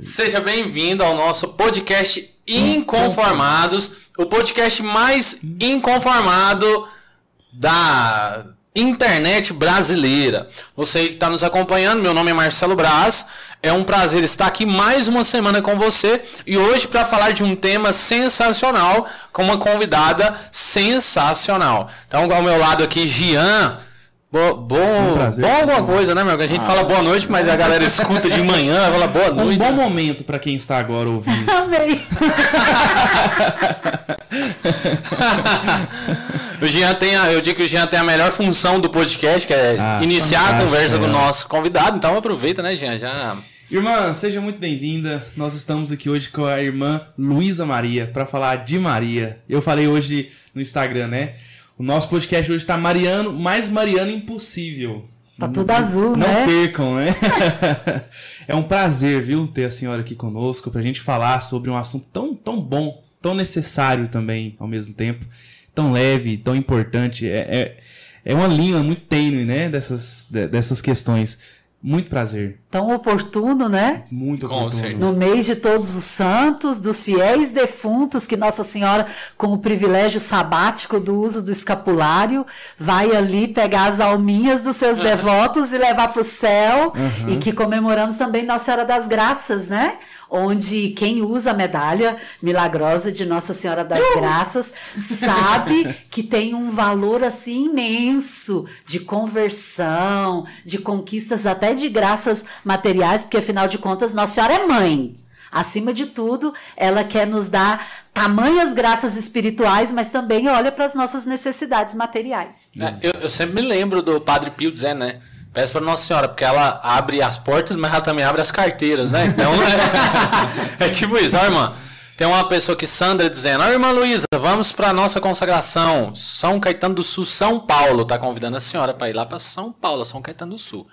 Seja bem-vindo ao nosso podcast Inconformados, o podcast mais inconformado da internet brasileira. Você que está nos acompanhando, meu nome é Marcelo Braz. É um prazer estar aqui mais uma semana com você e hoje para falar de um tema sensacional com uma convidada sensacional. Então, ao meu lado aqui, Gian. Bo, bom, um bom alguma coisa, né, meu? A gente ah, fala boa noite, mas a galera escuta de manhã, fala boa noite. Um bom momento para quem está agora ouvindo. Amei. o Jean tem a, eu digo que o Jean tem a melhor função do podcast, que é ah, iniciar a conversa é. com o nosso convidado. Então aproveita, né, Jean? Já Irmã, seja muito bem-vinda. Nós estamos aqui hoje com a irmã Luísa Maria para falar de Maria. Eu falei hoje no Instagram, né? O nosso podcast hoje está Mariano, mais Mariano impossível. Tá tudo azul, não né? Não percam, né? é um prazer, viu, ter a senhora aqui conosco pra gente falar sobre um assunto tão, tão bom, tão necessário também ao mesmo tempo, tão leve, tão importante. É, é, é uma linha muito tênue, né, dessas, dessas questões. Muito prazer. Tão oportuno, né? Muito oportuno. No mês de todos os santos, dos fiéis defuntos, que Nossa Senhora, com o privilégio sabático do uso do escapulário, vai ali pegar as alminhas dos seus devotos e levar para o céu. Uhum. E que comemoramos também Nossa Senhora das Graças, né? onde quem usa a medalha milagrosa de Nossa Senhora das Graças sabe que tem um valor assim imenso de conversão, de conquistas até de graças materiais, porque afinal de contas Nossa Senhora é mãe. Acima de tudo, ela quer nos dar tamanhas graças espirituais, mas também olha para as nossas necessidades materiais. É, eu, eu, sempre me lembro do Padre Pio dizendo, né? Peço para Nossa Senhora, porque ela abre as portas, mas ela também abre as carteiras, né? Então é, é tipo isso, ó, irmã. Tem uma pessoa aqui, Sandra, dizendo: Ó, irmã Luísa, vamos para nossa consagração. São Caetano do Sul, São Paulo. Tá convidando a senhora para ir lá para São Paulo, São Caetano do Sul.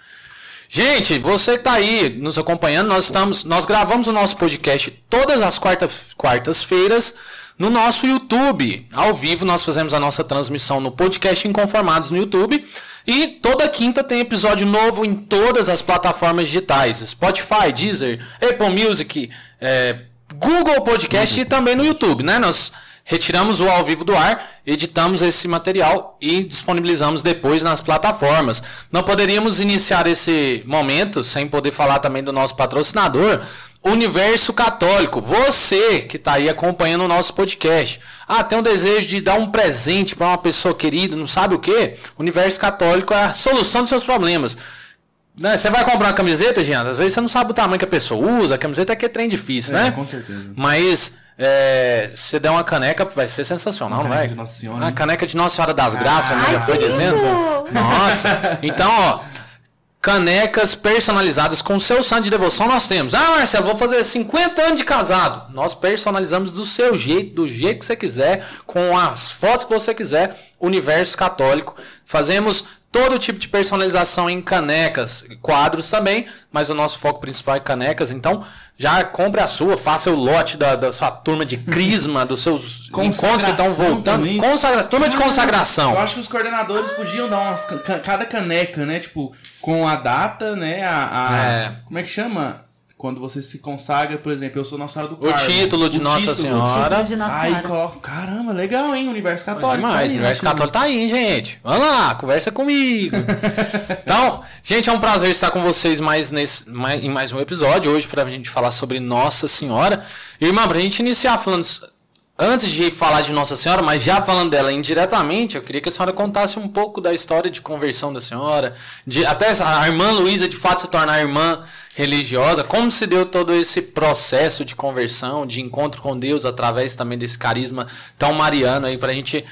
Gente, você que tá aí nos acompanhando, nós estamos, nós gravamos o nosso podcast todas as quartas, quartas-feiras no nosso YouTube. Ao vivo, nós fazemos a nossa transmissão no podcast Inconformados no YouTube. E toda quinta tem episódio novo em todas as plataformas digitais: Spotify, Deezer, Apple Music, é, Google Podcast e também no YouTube, né? Nós retiramos o ao vivo do ar, editamos esse material e disponibilizamos depois nas plataformas. Não poderíamos iniciar esse momento sem poder falar também do nosso patrocinador, Universo Católico, você que está aí acompanhando o nosso podcast. Ah, tem um desejo de dar um presente para uma pessoa querida, não sabe o que? Universo Católico é a solução dos seus problemas. Né? Você vai comprar uma camiseta, Jean, às vezes você não sabe o tamanho que a pessoa usa, a camiseta é que é trem difícil, é, né? Com certeza. Mas é, se der uma caneca, vai ser sensacional, uma não vai? De Nossa Senhora. A caneca de Nossa Senhora das Graças, ah, já foi dizendo. Nossa, então, ó canecas personalizadas com seu santo de devoção nós temos. Ah, Marcelo, vou fazer 50 anos de casado. Nós personalizamos do seu jeito, do jeito que você quiser, com as fotos que você quiser. Universo Católico. Fazemos todo tipo de personalização em canecas, quadros também, mas o nosso foco principal é canecas. Então, já compre a sua, faça o lote da, da sua turma de crisma, dos seus encontros que estão voltando. Consagra... Turma de consagração. Eu acho que os coordenadores podiam dar umas, cada caneca, né? Tipo, com a data, né? A, a é. Como é que chama? Quando você se consagra, por exemplo, eu sou Nossa Senhora do Carmo. O título de o Nossa título, Senhora. O título de Nossa Senhora. Aí coloca, caramba, legal, hein? Universo Católico. Demais, tá aí, Universo né? Católico tá aí, gente. Vamos lá, conversa comigo. então, gente, é um prazer estar com vocês mais nesse, mais, em mais um episódio. Hoje, pra gente falar sobre Nossa Senhora. Irmã, pra gente iniciar falando Antes de falar de Nossa Senhora, mas já falando dela indiretamente, eu queria que a senhora contasse um pouco da história de conversão da senhora, de até a irmã Luísa de fato se tornar irmã religiosa, como se deu todo esse processo de conversão, de encontro com Deus através também desse carisma tão mariano aí pra gente,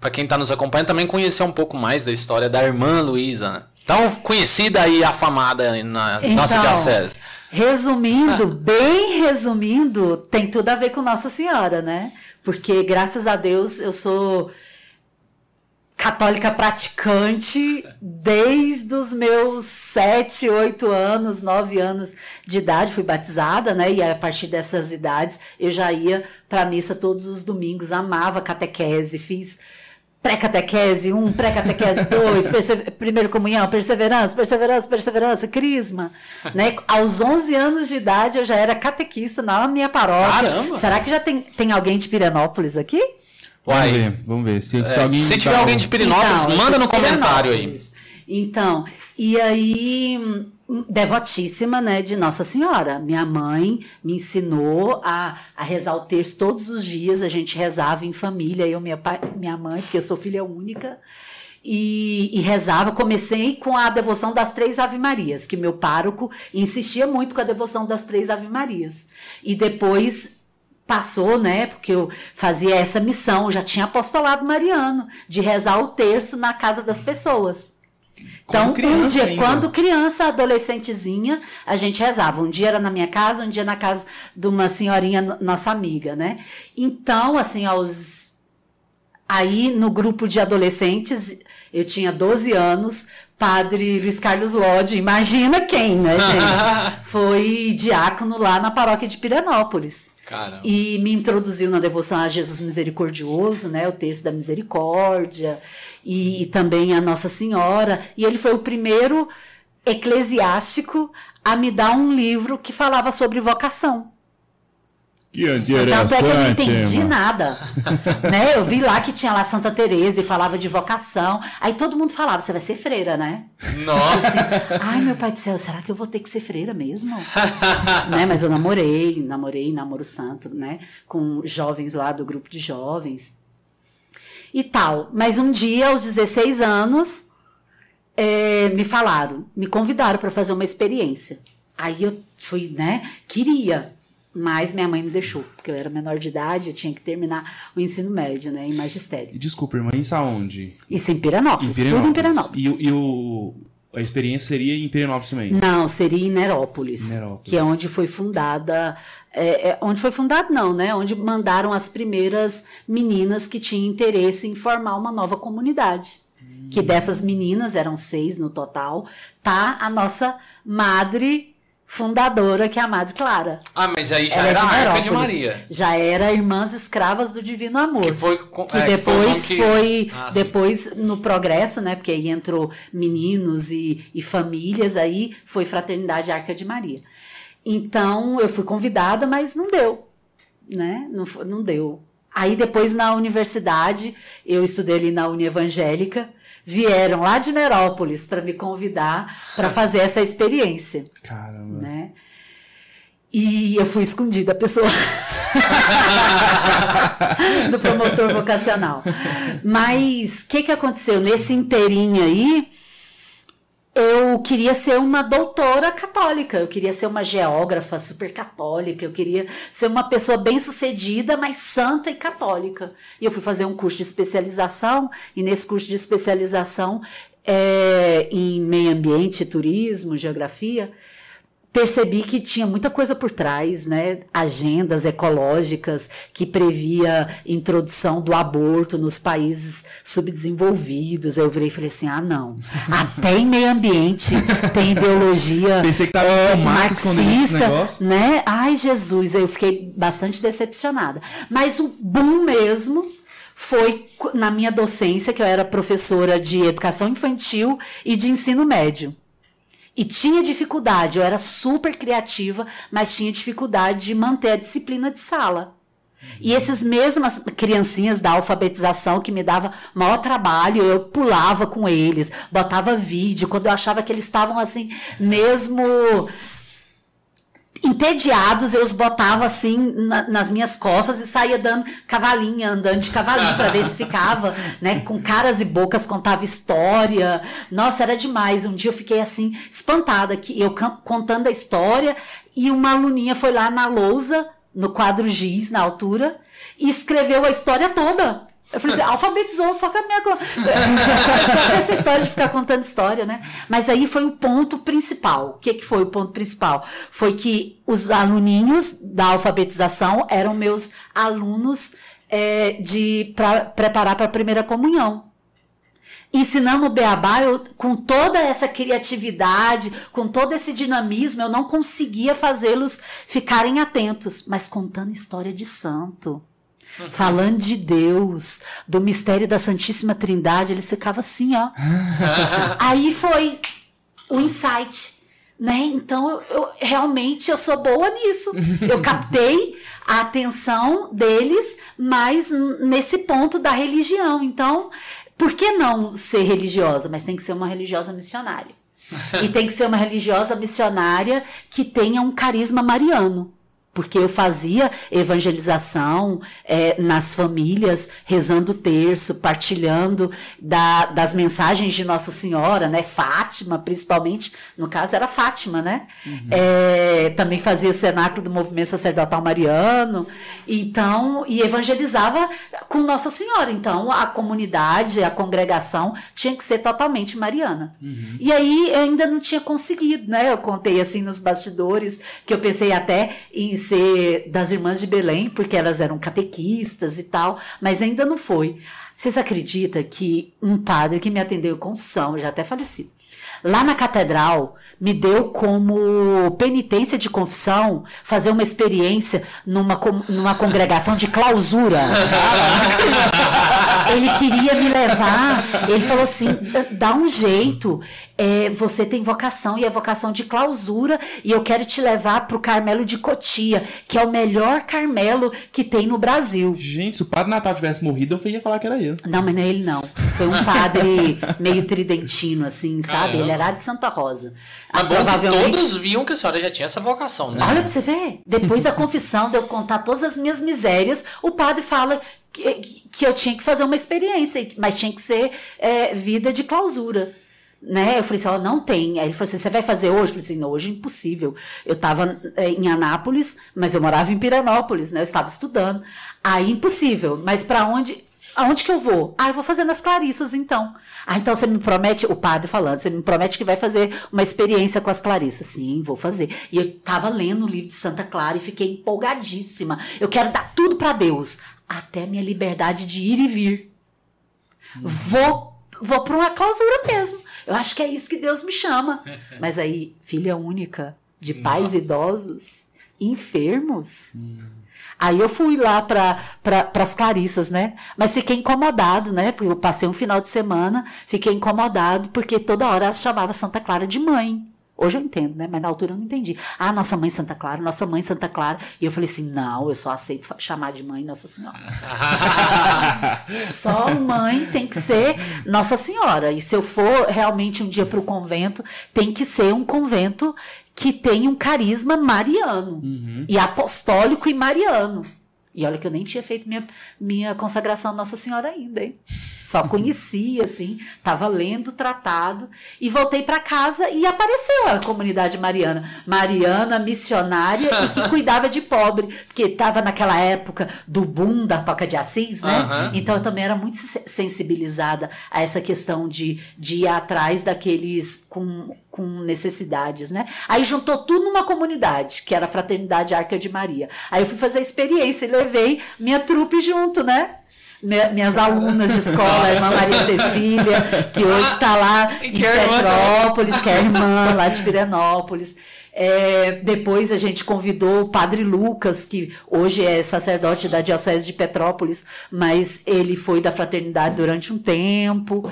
para quem está nos acompanhando também conhecer um pouco mais da história da irmã Luísa, tão conhecida e afamada na então, nossa diocese. Resumindo, ah. bem resumindo, tem tudo a ver com Nossa Senhora, né? Porque graças a Deus eu sou católica praticante desde os meus sete, oito anos, nove anos de idade, fui batizada, né? E a partir dessas idades eu já ia para a missa todos os domingos, amava catequese, fiz pré-catequese 1, pré-catequese 2, perse- primeiro comunhão, perseverança, perseverança, perseverança, crisma. Né? Aos 11 anos de idade eu já era catequista na minha paróquia. Caramba! Será que já tem, tem alguém de Pirenópolis aqui? Vamos Uai, ver, vamos ver. Se, se é, alguém se tiver um- alguém de Pirinópolis, Então, manda no comentário aí. Pirenópolis. Então, e aí, devotíssima, né, de Nossa Senhora. Minha mãe me ensinou a, a rezar o texto todos os dias. A gente rezava em família, eu, minha, pai, minha mãe, porque eu sou filha única. E, e rezava, comecei com a devoção das três Ave Marias, que meu pároco insistia muito com a devoção das três Ave Marias. E depois passou, né? Porque eu fazia essa missão, já tinha apostolado mariano, de rezar o terço na casa das pessoas. Então, Como criança um dia, ainda. quando criança, adolescentezinha, a gente rezava. Um dia era na minha casa, um dia na casa de uma senhorinha, no- nossa amiga, né? Então, assim, aos. Aí, no grupo de adolescentes, eu tinha 12 anos, padre Luiz Carlos Lodge, imagina quem, né, gente? Foi diácono lá na paróquia de Pirenópolis. Caramba. E me introduziu na devoção a Jesus Misericordioso, né, o terço da misericórdia, e, e também a Nossa Senhora. E ele foi o primeiro eclesiástico a me dar um livro que falava sobre vocação. Que Tanto é que eu não entendi mano. nada. né? Eu vi lá que tinha lá Santa Teresa e falava de vocação. Aí todo mundo falava, você vai ser freira, né? Nossa. assim, Ai, meu pai do céu, será que eu vou ter que ser freira mesmo? né? Mas eu namorei, namorei, namoro santo, né? Com jovens lá do grupo de jovens. E tal. Mas um dia, aos 16 anos, é, me falaram, me convidaram para fazer uma experiência. Aí eu fui, né? Queria. Mas minha mãe não deixou, porque eu era menor de idade, eu tinha que terminar o ensino médio, né, em magistério. Desculpa, irmã, isso aonde? Isso em Pirenópolis, tudo em Pirenópolis. E, o- e o, a experiência seria em Pirenópolis também? Não, seria em Nerópolis, Nerópolis. que é onde foi fundada. é, é, onde foi fundado, não, né? Onde mandaram as primeiras meninas que tinham interesse em formar uma nova comunidade. Que dessas meninas, eram seis no total, tá a nossa madre fundadora, que é a Madre Clara. Ah, mas aí já Ela é era a Arca de. Maria. Já era Irmãs Escravas do Divino Amor. Que foi. com- que é, depois que foi, Ah, depois no progresso, né? Porque aí entrou meninos e, e famílias, aí foi Fraternidade Arca de Maria. Então eu fui convidada, mas não deu, né? Não, não deu. Aí depois na universidade, eu estudei ali na Uni Evangélica, vieram lá de Nerópolis para me convidar para fazer essa experiência, Caramba. né? E eu fui escondida, a pessoa. do promotor vocacional. Mas o que, que aconteceu? Nesse inteirinho aí, eu queria ser uma doutora católica, eu queria ser uma geógrafa super católica, eu queria ser uma pessoa bem sucedida, mas santa e católica. E eu fui fazer um curso de especialização, e nesse curso de especialização é, em meio ambiente, turismo, geografia, percebi que tinha muita coisa por trás, né? Agendas ecológicas que previa introdução do aborto nos países subdesenvolvidos. Eu virei e falei assim: ah, não. Até em meio ambiente tem ideologia Pensei que tava é, marxista, né? Ai, Jesus, eu fiquei bastante decepcionada. Mas o boom mesmo foi na minha docência, que eu era professora de educação infantil e de ensino médio. E tinha dificuldade, eu era super criativa, mas tinha dificuldade de manter a disciplina de sala. E esses mesmas criancinhas da alfabetização que me dava maior trabalho, eu pulava com eles, botava vídeo, quando eu achava que eles estavam assim, mesmo entediados, eu os botava assim na- nas minhas costas e saía dando cavalinha, andando de cavalinho para ver se ficava, né, com caras e bocas, contava história. Nossa, era demais. Um dia eu fiquei assim espantada que eu contando a história e uma aluninha foi lá na lousa, no quadro giz, na altura, e escreveu a história toda. Eu falei assim, alfabetizou só com a minha. só com essa história de ficar contando história, né? Mas aí foi o ponto principal. O que, que foi o ponto principal? Foi que os aluninhos da alfabetização eram meus alunos é, de pra, preparar para a primeira comunhão. Ensinando o beabá, eu, com toda essa criatividade, com todo esse dinamismo, eu não conseguia fazê-los ficarem atentos, mas contando história de santo falando de Deus, do mistério da Santíssima Trindade, ele ficava assim, ó. Aí foi o insight, né? Então, eu, eu, realmente eu sou boa nisso. Eu captei a atenção deles, mas nesse ponto da religião. Então, por que não ser religiosa? Mas tem que ser uma religiosa missionária. e tem que ser uma religiosa missionária que tenha um carisma mariano porque eu fazia evangelização é, nas famílias, rezando o terço, partilhando da, das mensagens de Nossa Senhora, né? Fátima, principalmente, no caso era Fátima, né? Uhum. É, também fazia o cenáculo do movimento sacerdotal mariano, então, e evangelizava com Nossa Senhora. Então, a comunidade, a congregação tinha que ser totalmente mariana. Uhum. E aí eu ainda não tinha conseguido, né? Eu contei assim nos bastidores que eu pensei até em ser das irmãs de Belém, porque elas eram catequistas e tal, mas ainda não foi. Vocês acreditam que um padre que me atendeu confissão, já até falecido, lá na catedral, me deu como penitência de confissão fazer uma experiência numa, numa congregação de clausura. ele queria me levar, ele falou assim: dá um jeito, é, você tem vocação e é vocação de clausura, e eu quero te levar para o Carmelo de Cotia, que é o melhor Carmelo que tem no Brasil. Gente, se o Padre Natal tivesse morrido, eu ia falar que era ele. Não, mas não é ele não. Foi um padre meio tridentino, assim, sabe? Caramba. Ele era de Santa Rosa. Mas provavelmente... todos viam que a senhora já tinha essa vocação, né? Olha pra você ver. Depois da confissão, de eu contar todas as minhas misérias, o padre fala que, que eu tinha que fazer uma experiência, mas tinha que ser é, vida de clausura né? Eu falei assim, ela não tem. Aí ele falou assim, você vai fazer hoje? Eu falei assim, não, hoje é impossível. Eu estava é, em Anápolis, mas eu morava em Piranópolis, né? Eu estava estudando. Aí, impossível. Mas para onde? Aonde que eu vou? Ah, eu vou fazer nas Clarissas, então. Ah, então você me promete, o padre falando, você me promete que vai fazer uma experiência com as Clarissas. Sim, vou fazer. E eu estava lendo o livro de Santa Clara e fiquei empolgadíssima. Eu quero dar tudo para Deus, até minha liberdade de ir e vir. Hum. Vou vou para uma clausura mesmo. Eu acho que é isso que Deus me chama. Mas aí, filha única, de pais Nossa. idosos, enfermos. Hum. Aí eu fui lá para pra, as Clarissas, né? Mas fiquei incomodado, né? Porque eu passei um final de semana, fiquei incomodado, porque toda hora ela chamava Santa Clara de mãe. Hoje eu entendo, né? Mas na altura eu não entendi. Ah, nossa mãe Santa Clara, nossa mãe Santa Clara. E eu falei assim: não, eu só aceito chamar de mãe Nossa Senhora. só mãe tem que ser Nossa Senhora. E se eu for realmente um dia para o convento, tem que ser um convento que tem um carisma mariano. Uhum. E apostólico e mariano. E olha que eu nem tinha feito minha, minha consagração a Nossa Senhora ainda, hein? Só conhecia, assim, estava lendo o tratado e voltei para casa e apareceu a comunidade mariana. Mariana, missionária e que cuidava de pobre, porque estava naquela época do boom da Toca de Assis, né? Uhum. Então eu também era muito sensibilizada a essa questão de, de ir atrás daqueles com, com necessidades, né? Aí juntou tudo numa comunidade, que era a Fraternidade Arca de Maria. Aí eu fui fazer a experiência e levei minha trupe junto, né? Minhas alunas de escola, a irmã Maria Cecília, que hoje está lá em Petrópolis, que é a irmã lá de Pirenópolis. É, depois a gente convidou o padre Lucas, que hoje é sacerdote da Diocese de Petrópolis, mas ele foi da fraternidade durante um tempo.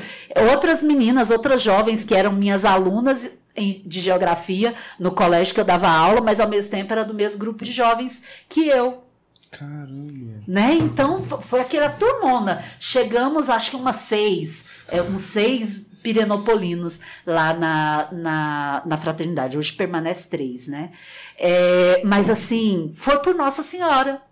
Outras meninas, outras jovens que eram minhas alunas de geografia no colégio que eu dava aula, mas ao mesmo tempo era do mesmo grupo de jovens que eu. Caramba. Né? Então foi aquela turmona. Chegamos, acho que umas seis, é, uns seis pirenopolinos lá na, na, na fraternidade. Hoje permanece três, né? É, mas assim, foi por Nossa Senhora.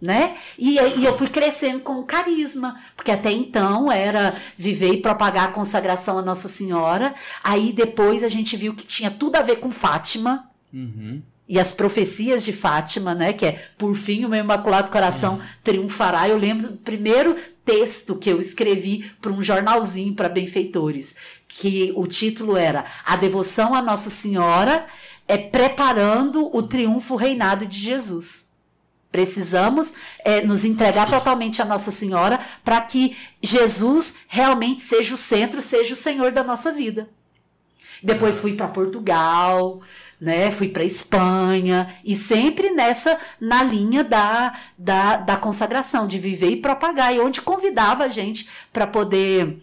Né? E, e eu fui crescendo com carisma, porque até então era viver e propagar a consagração a Nossa Senhora. Aí depois a gente viu que tinha tudo a ver com Fátima. Uhum e as profecias de Fátima, né, que é por fim o meu imaculado coração triunfará. Eu lembro do primeiro texto que eu escrevi para um jornalzinho para benfeitores, que o título era A devoção a Nossa Senhora é preparando o triunfo reinado de Jesus. Precisamos é, nos entregar totalmente a Nossa Senhora para que Jesus realmente seja o centro, seja o Senhor da nossa vida. Depois fui para Portugal, né? Fui para Espanha e sempre nessa na linha da, da, da consagração, de viver e propagar, e onde convidava a gente para poder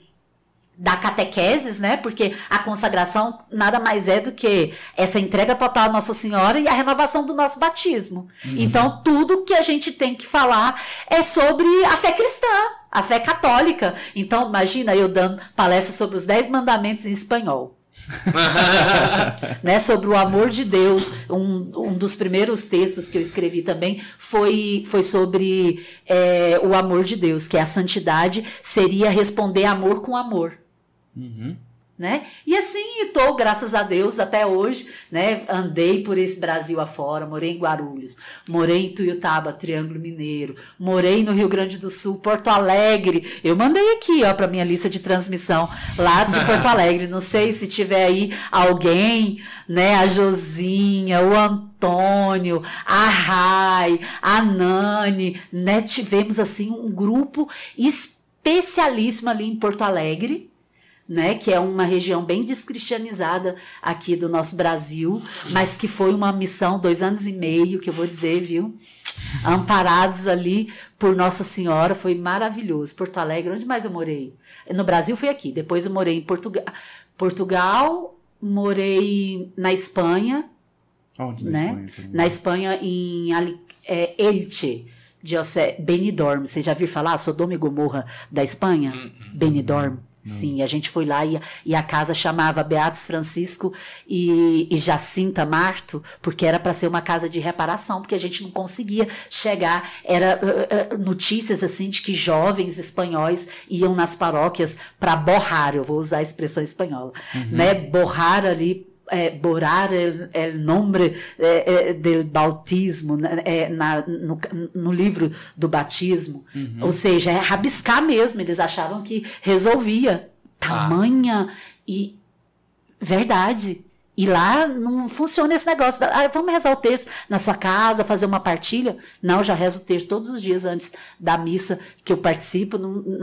da catequeses, né? Porque a consagração nada mais é do que essa entrega total à Nossa Senhora e a renovação do nosso batismo. Uhum. Então, tudo que a gente tem que falar é sobre a fé cristã, a fé católica. Então, imagina eu dando palestra sobre os dez mandamentos em espanhol. né, sobre o amor de Deus. Um, um dos primeiros textos que eu escrevi também foi, foi sobre é, o amor de Deus, que é a santidade seria responder amor com amor. Uhum. Né? E assim estou, graças a Deus, até hoje, né? Andei por esse Brasil afora, morei em Guarulhos, morei em Tuiutaba, Triângulo Mineiro, morei no Rio Grande do Sul, Porto Alegre. Eu mandei aqui, ó, para minha lista de transmissão lá de Porto Alegre. Não sei se tiver aí alguém, né? A Josinha, o Antônio, a Rai, a Nani, né? Tivemos assim um grupo especialíssimo ali em Porto Alegre né, que é uma região bem descristianizada aqui do nosso Brasil, mas que foi uma missão, dois anos e meio, que eu vou dizer, viu? Amparados ali por Nossa Senhora, foi maravilhoso. Porto Alegre, onde mais eu morei? No Brasil foi aqui, depois eu morei em Portugal, Portugal morei na Espanha, Onde na né? Espanha? Na Espanha, em é, Elche, Benidorm. Você já viu falar? Sodoma e Gomorra da Espanha? Hum, hum. Benidorm. Sim, a gente foi lá e, e a casa chamava Beatos Francisco e, e Jacinta Marto, porque era para ser uma casa de reparação, porque a gente não conseguia chegar. Era uh, uh, notícias assim de que jovens espanhóis iam nas paróquias para borrar, eu vou usar a expressão espanhola, uhum. né? Borrar ali é, borrar o nome do bautismo né, é, na, no, no, livro do batismo. Uhum. Ou seja, é rabiscar mesmo. Eles achavam que resolvia. Tamanha ah. e verdade. E lá não funciona esse negócio. Ah, vamos rezar o texto na sua casa, fazer uma partilha. Não, eu já rezo o texto todos os dias antes da missa que eu participo.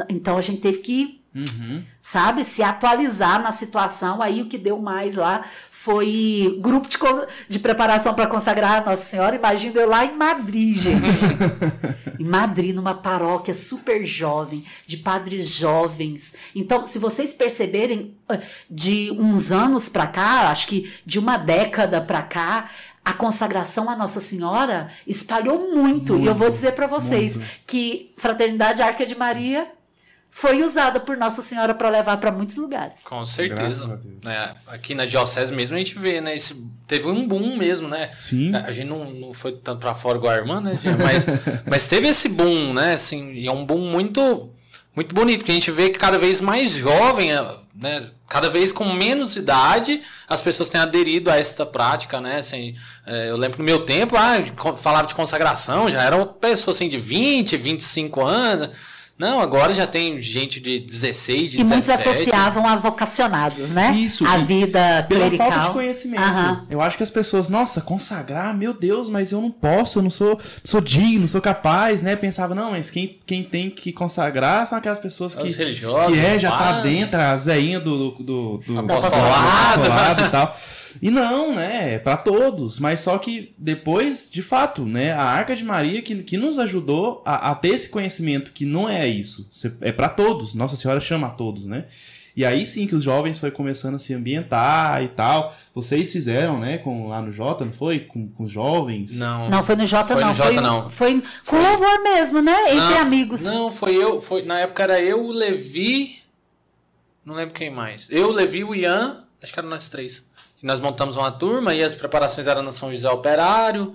então a gente teve que Uhum. Sabe? Se atualizar na situação. Aí o que deu mais lá foi grupo de, de preparação para consagrar a Nossa Senhora. Imagina eu lá em Madrid, gente. em Madrid, numa paróquia super jovem, de padres jovens. Então, se vocês perceberem, ah, de uns anos para cá, acho que de uma década para cá, a consagração à Nossa Senhora espalhou muito. muito e eu vou dizer para vocês muito. que Fraternidade Arca de Maria foi usada por Nossa Senhora para levar para muitos lugares. Com certeza. É, aqui na Diocese mesmo a gente vê, né? Esse, teve um boom mesmo, né? Sim. A gente não, não foi tanto para fora igual a irmã, né? Mas, mas teve esse boom, né? Assim, e é um boom muito, muito bonito, porque a gente vê que cada vez mais jovem, né? Cada vez com menos idade, as pessoas têm aderido a esta prática, né? Assim, é, eu lembro no meu tempo, ah, falava de consagração, já era uma pessoa assim, de 20, 25 anos não, agora já tem gente de 16, de e 17. E muitos associavam a vocacionados, né? Isso. A vida pela clerical. falta de conhecimento. Uhum. Eu acho que as pessoas, nossa, consagrar, meu Deus, mas eu não posso, eu não sou, sou digno, não sou capaz, né? Pensava, não, mas quem, quem tem que consagrar são aquelas pessoas que, Os religiosos, que é, já tá dentro, a zeinha do, do, do, do apostolado e tal. E não, né? É para todos. Mas só que depois, de fato, né? A Arca de Maria que, que nos ajudou a, a ter esse conhecimento que não é isso. É para todos. Nossa Senhora chama a todos, né? E aí sim que os jovens foi começando a se ambientar e tal. Vocês fizeram, né, com, lá no Jota, não foi? Com, com os jovens? Não. Não, foi no Jota foi não. No Jota, foi, não. Foi com louvor mesmo, né? Entre não, amigos. Não, foi eu. Foi, na época era eu, o Levi. Não lembro quem mais. Eu, o Levi, o Ian. Acho que eram nós três nós montamos uma turma e as preparações eram no São José Operário.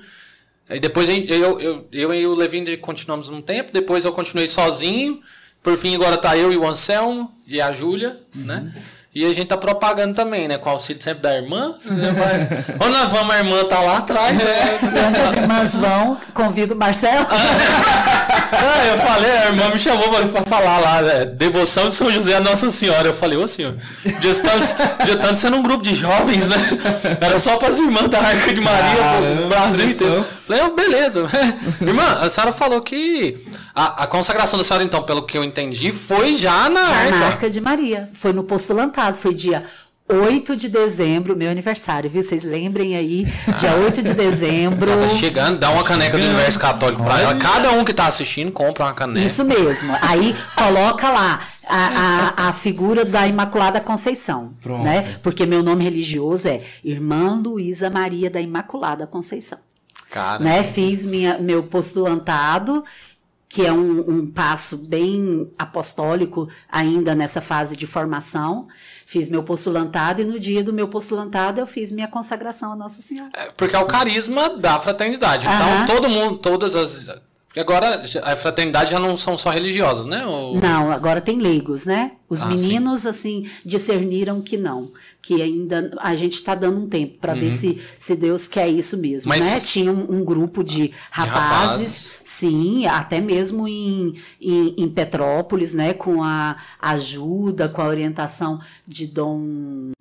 Aí depois eu, eu, eu e o Levin continuamos um tempo, depois eu continuei sozinho. Por fim, agora tá eu e o Anselmo e a Júlia, uhum. né? E a gente tá propagando também, né? Com o auxílio sempre da irmã. Né? Ou nós vamos, a irmã tá lá atrás. Né? E onde as irmãs vão, convido o Marcelo. ah, eu falei, a irmã me chamou para falar lá, né? Devoção de São José a Nossa Senhora. Eu falei, ô senhor, já estamos sendo um grupo de jovens, né? Era só para as irmãs da Arca de Maria, Caramba, o Brasil inteiro. Falei, oh, beleza. Irmã, a senhora falou que a, a, consagração da senhora, então, pelo que eu entendi, foi já na já Arca. na Arca de Maria. Foi no postulantado, foi dia 8 de dezembro, meu aniversário, viu? Vocês lembrem aí, dia 8 de dezembro. Tá chegando, dá uma caneca do Universo Católico pra ela. Cada um que tá assistindo compra uma caneca. Isso mesmo. Aí coloca lá a, a, a figura da Imaculada Conceição. Pronto. Né? Porque meu nome religioso é Irmã Luísa Maria da Imaculada Conceição. Cara, Né? Fiz minha, meu postulantado, que é um, um passo bem apostólico ainda nessa fase de formação. Fiz meu postulantado e no dia do meu postulantado eu fiz minha consagração a Nossa Senhora. É, Porque é o carisma da fraternidade. Então, todo mundo, todas as. Porque agora a fraternidade já não são só religiosas, né? O- Não, agora tem leigos, né? Os Ah, meninos, assim, discerniram que não. Que ainda a gente está dando um tempo para ver se, se Deus quer isso mesmo, Uhum. Mas- né? Tinha um, um grupo de rapazes, rapazes. sim, até mesmo em, em, em Petrópolis, né? Com a ajuda, com a orientação de Dom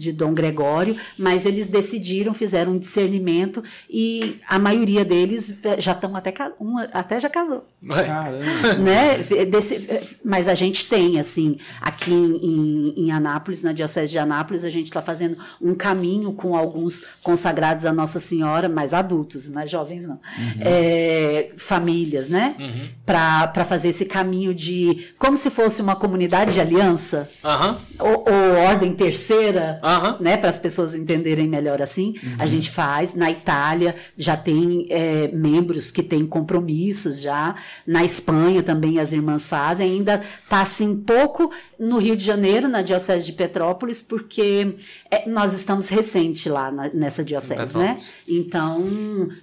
de Dom Gregório, mas eles decidiram, fizeram um discernimento e a maioria deles eh, já estão até um até já casou Caramba. né? Desse- mas a gente tem, assim, aqui em, em- em Anápolis, na Diocese de Anápolis, a gente está fazendo um caminho com alguns consagrados a Nossa Senhora, mas adultos, não é jovens não. É, famílias, né? Uhum. Para fazer esse caminho de. como se fosse uma comunidade de aliança, Aham, ou, ou ordem terceira aham. né, para as pessoas entenderem melhor assim, a gente faz. Na Itália já tem é, membros que têm compromissos já. Na Espanha também as irmãs fazem. Ainda está assim pouco no Rio de Janeiro, na Diocese de Petrópolis, porque é, nós estamos recente lá na- nessa diocese, né? Então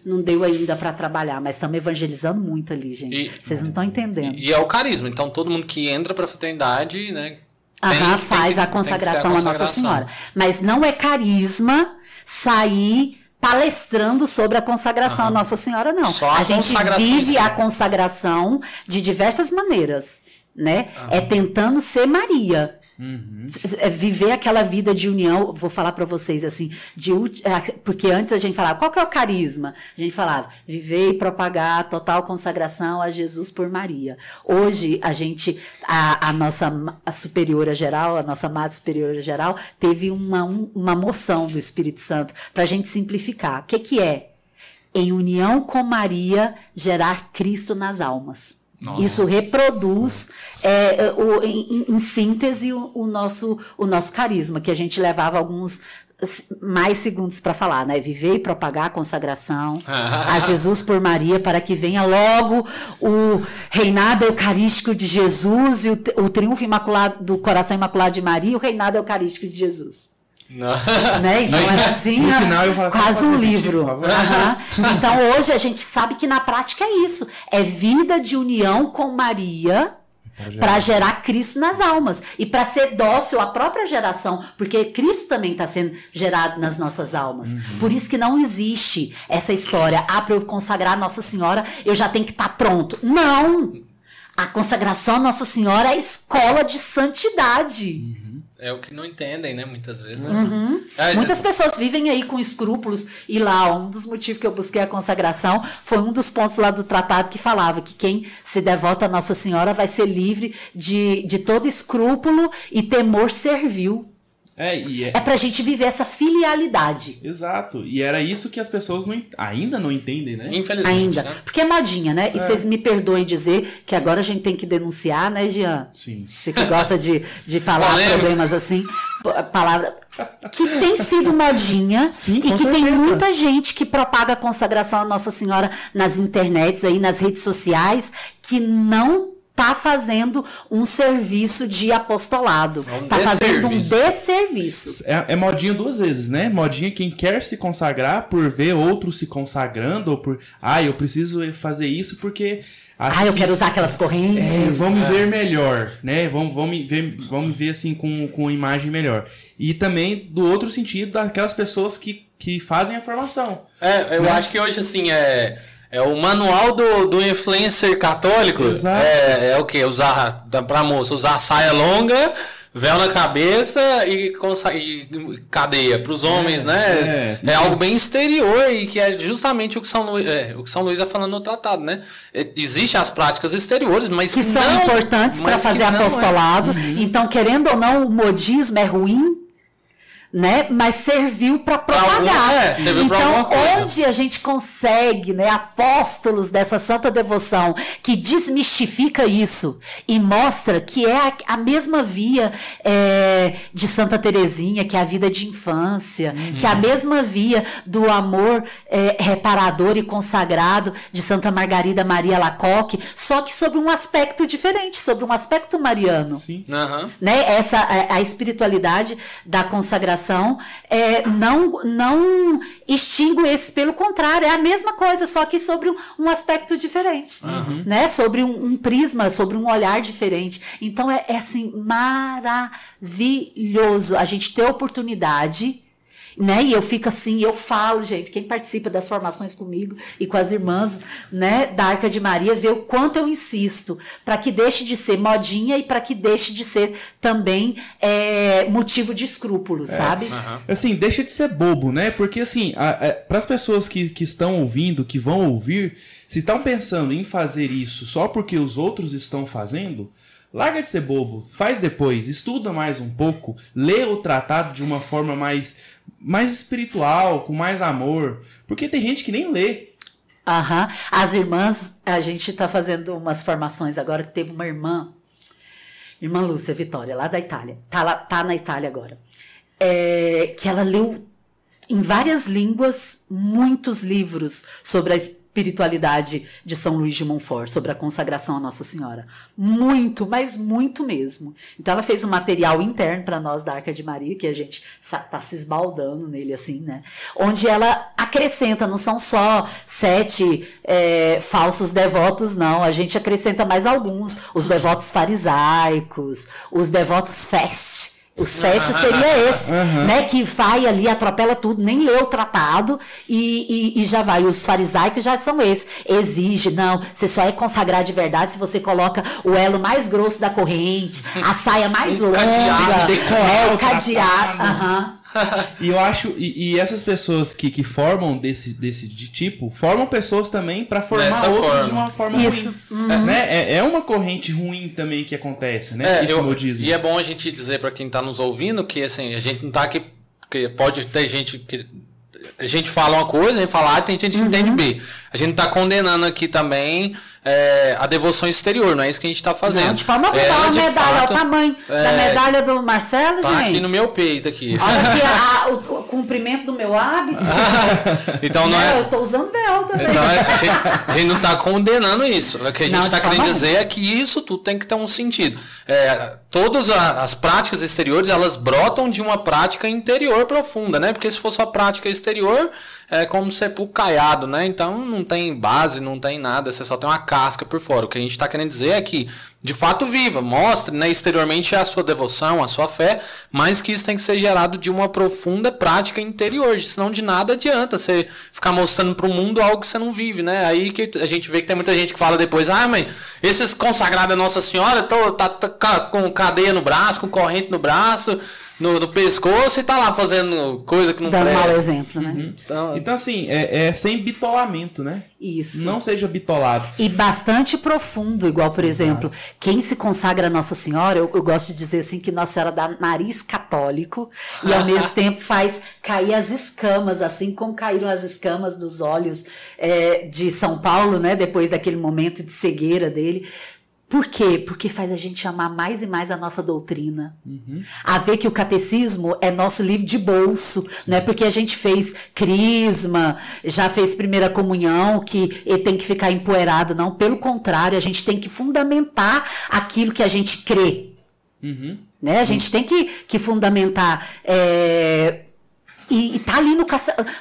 não deu ainda para trabalhar, mas estamos evangelizando muito ali, gente. Vocês não estão entendendo. E, e é o carisma. Então, todo mundo que entra pra fraternidade, né? Aham, tem- faz tem a consagração à Nossa. Senhora. Mas não é carisma sair palestrando sobre a consagração à Aham. Nossa Senhora, não. Só a a gente vive a consagração de diversas maneiras, né? Aham. É tentando ser Maria. Uhum. É viver aquela vida de união, vou falar para vocês assim, de é, porque antes a gente falava, qual que é o carisma? A gente falava, viver e propagar total consagração a Jesus por Maria. Hoje a gente, a, a nossa a superiora geral, a nossa amada superiora geral, teve uma, um- uma moção do Espírito Santo para a gente simplificar. O que que é? Em união com Maria, gerar Cristo nas almas. Nossa. Isso reproduz, é, é, o- em, em síntese, o, o nosso, o nosso carisma, que a gente levava alguns mais segundos para falar, né? Viver e propagar a consagração a Jesus por Maria, para que venha logo o reinado eucarístico de Jesus e o, o triunfo imaculado do coração imaculado de Maria e o reinado eucarístico de Jesus. Não. Né? Então era assim, no final eu assim, quase um livro. Aham. Então hoje a gente sabe que na prática é isso. É vida de união com Maria para gerar Cristo nas almas e para ser dócil à própria geração, porque Cristo também está sendo gerado nas nossas almas. Uhum. Por isso que não existe essa história, ah, para eu consagrar Nossa Senhora, eu já tenho que estar pronto. Não! A consagração a Nossa Senhora é a escola de santidade. É o que não entendem, né? Muitas vezes, né? Uhum. É, Muitas pessoas vivem aí com escrúpulos, e lá, um dos motivos que eu busquei a consagração foi um dos pontos lá do tratado que falava que quem se devota a Nossa Senhora vai ser livre de, de todo escrúpulo e temor servil. É, e é, É pra gente viver essa filialidade. exato. E era isso que as pessoas não, ainda não entendem, né? Infelizmente. Ainda. né? Porque é modinha, né? E É. vocês me perdoem dizer que agora a gente tem que denunciar, né, Jean? Sim. Você que gosta de, de falar problemas assim, palavra que tem sido modinha Sim, e que tem certeza. muita gente que propaga a consagração à Nossa Senhora nas internets aí, nas redes sociais, que não tá fazendo um serviço de apostolado. É um tá fazendo um desserviço. É, é modinha duas vezes, né? Modinha quem quer se consagrar por ver outros se consagrando, ou por. Ah, eu preciso fazer isso porque. acho Ah, eu que- quero usar aquelas correntes. É, vão me É. ver melhor, né? Vão, vão, me ver, vão me ver assim com, com imagem melhor. E também do outro sentido, daquelas pessoas que, que fazem a formação. É, eu Né? acho que hoje, assim, é, é o manual do, do influencer católico. Exato. É, é o quê? Usar, pra moça, usar saia longa, véu na cabeça e, e cadeia pros homens, né? é. É algo bem exterior e que é justamente o que São Luís, é, o que São Luís está falando no tratado, né? É, Existem as práticas exteriores, mas que são não- importantes para que fazer é. apostolado. Então, querendo ou não, o modismo é ruim, né? Mas serviu para propagar. é, serviu então, onde a gente consegue, né, apóstolos dessa santa devoção que desmistifica isso e mostra que é a, a mesma via é, de Santa Teresinha, que é a vida de infância, que é a mesma via do amor é, reparador e consagrado de Santa Margarida Maria Lacoque, só que sobre um aspecto diferente, sobre um aspecto mariano Sim. Aham. né? Essa a, a espiritualidade da consagração é, não não extingue esse, pelo contrário, é a mesma coisa, só que sobre um, um aspecto diferente, né? Sobre um, um prisma, sobre um olhar diferente. Então é, é assim maravilhoso a gente ter oportunidade né? E eu fico assim, eu falo, gente, quem participa das formações comigo e com as irmãs, né, da Arca de Maria, vê o quanto eu insisto para que deixe de ser modinha e para que deixe de ser também é, motivo de escrúpulo, sabe? Aham. Assim, deixa de ser bobo, né? Porque, assim, para as pessoas que, que estão ouvindo, que vão ouvir, se estão pensando em fazer isso só porque os outros estão fazendo, larga de ser bobo, faz depois, estuda mais um pouco, lê o tratado de uma forma mais, mais espiritual, com mais amor. Porque tem gente que nem lê. Aham. As irmãs, a gente está fazendo umas formações agora que teve uma irmã, irmã Lúcia Vitória, lá da Itália. Tá, lá, tá na Itália agora. É, que ela leu em várias línguas muitos livros sobre a espiritualidade de São Luís de Montfort, sobre a consagração à Nossa Senhora. Muito, mas muito mesmo. Então ela fez um material interno para nós da Arca de Maria, que a gente está se esbaldando nele assim, né? Onde ela acrescenta, não são só sete é, falsos devotos, não. A gente acrescenta mais alguns. Os devotos farisaicos, os devotos fest. Os fest seria esse, né? Que vai ali, atropela tudo, nem lê o tratado e, e, e já vai. Os farisaicos já são esses. Exige, não, você só é consagrar de verdade se você coloca o elo mais grosso da corrente, a saia mais longa, cadeado, decorar é, o o cadeado. tratado. E eu acho, e, e essas pessoas que, que formam desse, desse de tipo, formam pessoas também para formar Dessa outros forma. de uma forma Isso. ruim. Né? É, é uma corrente ruim também que acontece, né? É, Esse eu- modismo. e é bom a gente dizer para quem tá nos ouvindo que assim, a gente não tá aqui. Que pode ter gente que. A gente fala uma coisa, a gente fala A, tem gente que Uhum. entende B. A gente tá condenando aqui também é, a devoção exterior, não é isso que a gente tá fazendo. Não, de forma alguma, olha a medalha, fato, o tamanho da é, medalha do Marcelo, Tá gente. aqui no meu peito aqui. Olha aqui a- o, o comprimento do meu hábito. Então não é. Eu tô usando véu também. Então, é, a, gente, a gente não está condenando isso. O que a gente está querendo dizer é que isso tudo tem que ter um sentido. É, todas a- as práticas exteriores, elas brotam de uma prática interior profunda, né? Porque se for só prática exterior, é como ser caiado, né? Então não tem base, não tem nada, você só tem uma casca por fora. O que a gente está querendo dizer é que, de fato, viva, mostre né, exteriormente a sua devoção, a sua fé, mas que isso tem que ser gerado de uma profunda prática interior, senão de nada adianta você ficar mostrando para o mundo algo que você não vive, né? Aí que a gente vê que tem muita gente que fala depois, ah, mãe, esses consagrados a Nossa Senhora tô, tá, tá com cadeia no braço, com corrente no braço, no, no pescoço e tá lá fazendo coisa que não Dando mau presta. exemplo, né? Então, Então, assim, é, é sem bitolamento, né? Isso. Não seja bitolado. E bastante profundo, igual, por exemplo, quem se consagra a Nossa Senhora, eu, eu gosto de dizer assim que Nossa Senhora dá nariz católico e ao mesmo tempo faz cair as escamas, assim como caíram as escamas dos olhos é, de São Paulo, né? Depois daquele momento de cegueira dele. Por quê? Porque faz a gente amar mais e mais a nossa doutrina. A ver que o catecismo é nosso livro de bolso, não é porque a gente fez crisma, já fez primeira comunhão, que ele tem que ficar empoeirado, não. Pelo contrário, a gente tem que fundamentar aquilo que a gente crê. Uhum. Né? A gente tem que, que fundamentar. é, E, e tá ali no,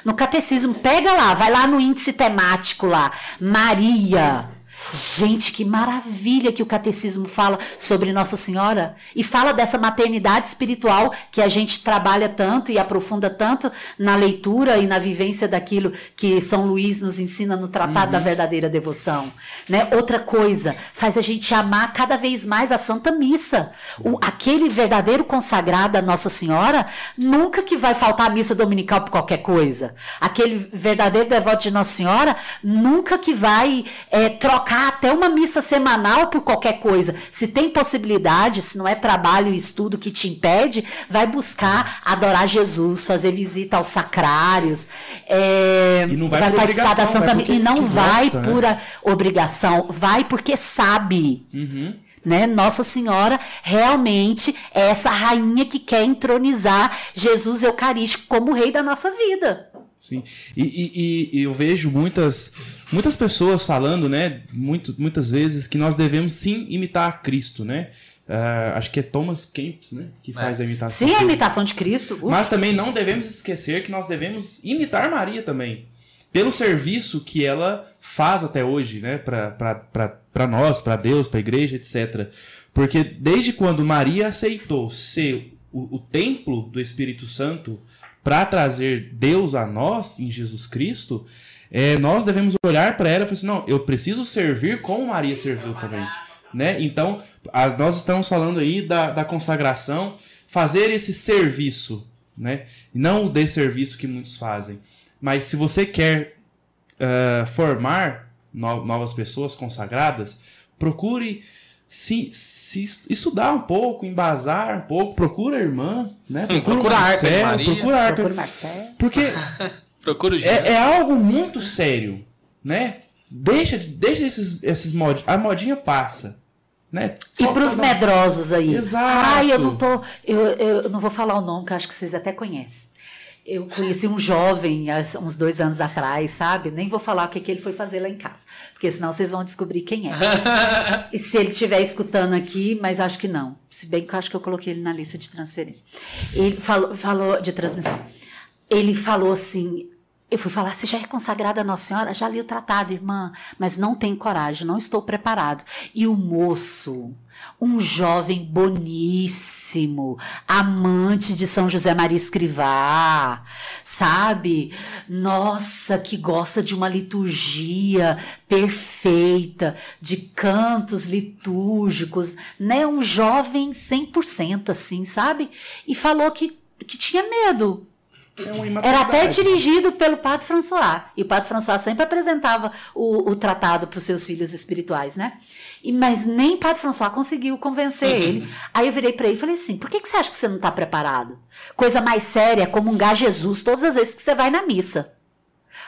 no catecismo. Pega lá, vai lá no índice temático lá. Maria. Gente, que maravilha que o catecismo fala sobre Nossa Senhora e fala dessa maternidade espiritual que a gente trabalha tanto e aprofunda tanto na leitura e na vivência daquilo que São Luís nos ensina no Tratado da Verdadeira Devoção. Né? Outra coisa, faz a gente amar cada vez mais a Santa Missa. O, aquele verdadeiro consagrado a Nossa Senhora nunca que vai faltar a missa dominical por qualquer coisa. Aquele verdadeiro devoto de Nossa Senhora nunca que vai é, trocar buscar até uma missa semanal por qualquer coisa. Se tem possibilidade, se não é trabalho e estudo que te impede, vai buscar adorar Jesus, fazer visita aos sacrários, é, E não vai vai por participar da Santa vai Missa. E não vai gosta, né? por a- obrigação, vai porque sabe Uhum. né? Nossa Senhora realmente é essa rainha que quer entronizar Jesus Eucarístico como rei da nossa vida. Sim. E- e- e eu vejo muitas, muitas pessoas falando, né? Muito, muitas vezes que nós devemos sim imitar Cristo, né? Ah, acho que é Thomas Kempis, né? Que faz a imitação. Sim, a imitação de Cristo. uf, Mas também não devemos esquecer que nós devemos imitar Maria também. Pelo serviço que ela faz até hoje, né? Para nós, para Deus, para a igreja, etc. Porque desde quando Maria aceitou ser o, o templo do Espírito Santo para trazer Deus a nós em Jesus Cristo, é, nós devemos olhar para ela e falar assim: não, eu preciso servir como Maria serviu também. Né? Então, a- nós estamos falando aí da, da consagração, fazer esse serviço, né? não o desserviço que muitos fazem. Mas se você quer eh, formar no- novas pessoas consagradas, procure se, se es- estudar um pouco, embasar um pouco, procura a irmã, né? Procura o a Arca de Marcelo, Maria. procura a Arca- Procura Marcelo. Porque Procura o é, é algo muito sério, né? Deixa, deixa esses, esses mod, a modinha passa, né? E para os medrosos aí. Exato. Ai, eu não tô. Eu, eu não vou falar o nome, que eu acho que vocês até conhecem. Eu conheci um jovem há uns dois anos atrás, sabe? Nem vou falar o que, que ele foi fazer lá em casa, porque senão vocês vão descobrir quem é. E se ele estiver escutando aqui, mas acho que não. Se bem que eu acho que eu coloquei ele na lista de transferência. Ele falou, falou de transmissão. Ele falou assim. Eu fui falar, você já é consagrada a Nossa Senhora? Já li o tratado, irmã, mas não tenho coragem, não estou preparado. E o moço, um jovem boníssimo, amante de São José Maria Escrivá, sabe? Nossa, que gosta de uma liturgia perfeita, de cantos litúrgicos, né? Um jovem 100% assim, sabe? E falou que, que tinha medo, É era até dirigido pelo Padre François. E o Padre François sempre apresentava o, o tratado para os seus filhos espirituais, né? E, mas nem o Padre François conseguiu convencer ele. Aí eu virei para ele e falei assim: por que, que você acha que você não está preparado? Coisa mais séria é comungar Jesus todas as vezes que você vai na missa.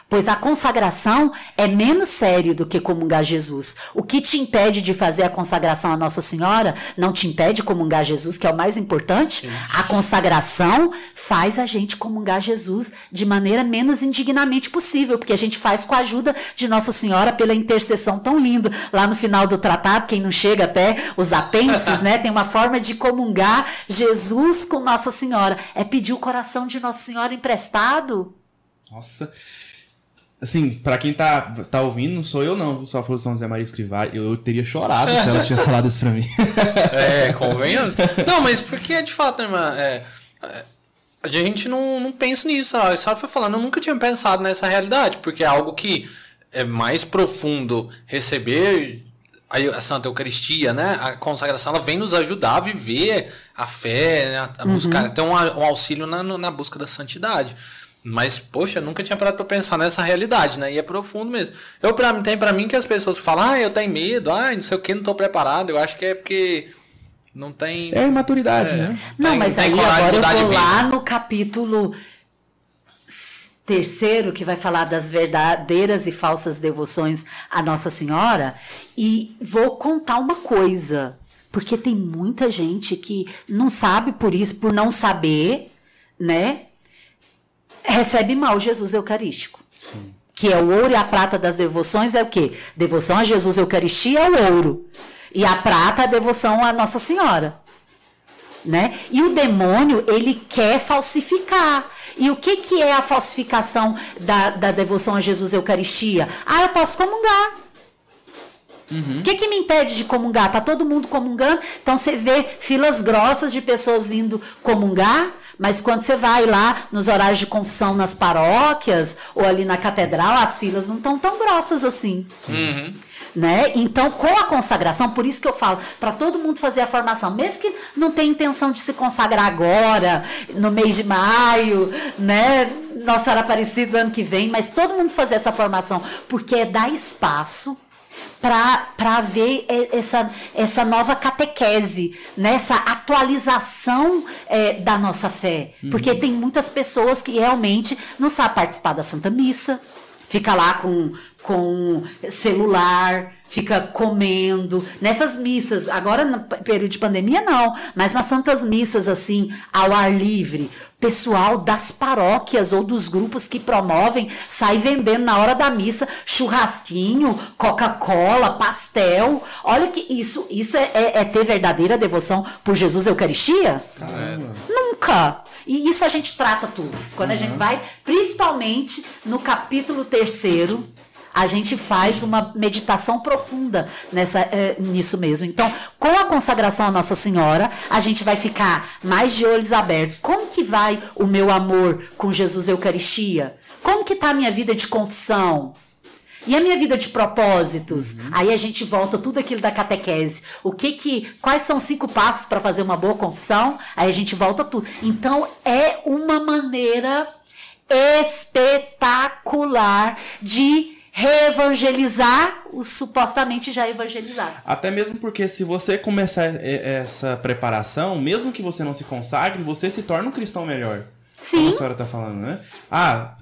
Pois a consagração é menos sério do que comungar Jesus. O que te impede de fazer a consagração à Nossa Senhora não te impede de comungar Jesus, que é o mais importante. A consagração faz a gente comungar Jesus de maneira menos indignamente possível, porque a gente faz com a ajuda de Nossa Senhora pela intercessão tão lindo. Lá no final do tratado, quem não chega até os apêndices, né, tem uma forma de comungar Jesus com Nossa Senhora. É pedir o coração de Nossa Senhora emprestado. Nossa. Assim, pra quem tá, tá ouvindo, não sou eu não, só falou São José Maria Escrivá, eu, eu teria chorado se ela tinha falado isso pra mim. É, convenhamos. Não, mas porque de fato, irmã, é, é, a gente não, não pensa nisso. A senhora foi falando, eu nunca tinha pensado nessa realidade, porque é algo que é mais profundo receber a, a Santa Eucaristia, né? A consagração, ela vem nos ajudar a viver a fé, né? a, a buscar, ter um, um auxílio na, na busca da santidade. Mas, poxa, eu nunca tinha parado pra pensar nessa realidade, né? E é profundo mesmo. Eu, pra mim, tem pra mim que as pessoas falam, ah, eu tenho medo, ah, não sei o que, não tô preparado. Eu acho que é porque não tem. É imaturidade, É. né? Não, Tem- mas tem aí agora eu vou lá no capítulo terceiro, que vai falar das verdadeiras e falsas devoções à Nossa Senhora, e vou contar uma coisa, porque tem muita gente que não sabe por isso, por não saber, né? Recebe mal Jesus Eucarístico. Sim. Que é o ouro e a prata das devoções, é o quê? Devoção a Jesus Eucaristia é o ouro. E a prata é a devoção à Nossa Senhora né? E o demônio, ele quer falsificar. E o que, que é a falsificação da, da devoção a Jesus Eucaristia? Ah, eu posso comungar. O que, que me impede de comungar? Tá todo mundo comungando, então você vê filas grossas de pessoas indo comungar, mas quando você vai lá nos horários de confissão nas paróquias ou ali na catedral, as filas não estão tão grossas assim Uhum. né? Então, com a consagração, por isso que eu falo, para todo mundo fazer a formação, mesmo que não tenha intenção de se consagrar agora, no mês de maio, né? Nossa Senhora Aparecida ano que vem, mas todo mundo fazer essa formação, porque é dar espaço para ver essa, essa nova catequese, nessa né? atualização é, da nossa fé. Uhum. Porque tem muitas pessoas que realmente não sabem participar da Santa Missa, fica lá com, com celular, fica comendo. Nessas missas, agora no período de pandemia não, mas nas santas missas assim, ao ar livre, pessoal das paróquias ou dos grupos que promovem sai vendendo na hora da missa churrasquinho, Coca-Cola, pastel. Olha que isso, isso é, é, é, ter verdadeira devoção por Jesus Eucaristia? Caramba. Nunca. E isso a gente trata tudo. Quando uhum. a gente vai, principalmente no capítulo terceiro, a gente faz uma meditação profunda nessa, é, nisso mesmo. Então, com a consagração à Nossa Senhora, a gente vai ficar mais de olhos abertos. Como que vai o meu amor com Jesus Eucaristia? Como que está a minha vida de confissão? E a minha vida de propósitos? Uhum. Aí a gente volta tudo aquilo da catequese. O que que, quais são cinco passos para fazer uma boa confissão? Aí a gente volta tudo. Então é uma maneira espetacular de reevangelizar os supostamente já evangelizados. Até mesmo porque se você começar essa preparação, mesmo que você não se consagre, você se torna um cristão melhor. Sim. Como a senhora está falando, né? Ah,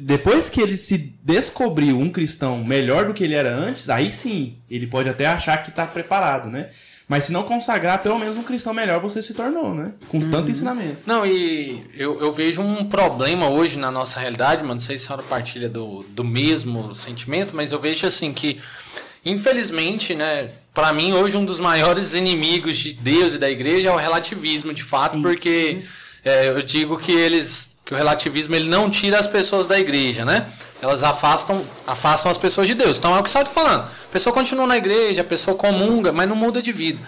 depois que ele se descobriu um cristão melhor do que ele era antes, aí sim, ele pode até achar que está preparado, né? Mas se não consagrar, pelo menos um cristão melhor você se tornou, né? Com uhum. tanto ensinamento. Não, e eu, eu vejo um problema hoje na nossa realidade, mano. Não sei se a senhora partilha do, do mesmo sentimento, mas eu vejo assim que, infelizmente, né? Para mim, hoje, um dos maiores inimigos de Deus e da igreja é o relativismo, de fato, Sim. porque é, eu digo que eles que o relativismo ele não tira as pessoas da igreja, né? Elas afastam, afastam as pessoas de Deus. Então é o que está falando. A pessoa continua na igreja, a pessoa comunga, mas não muda de vida.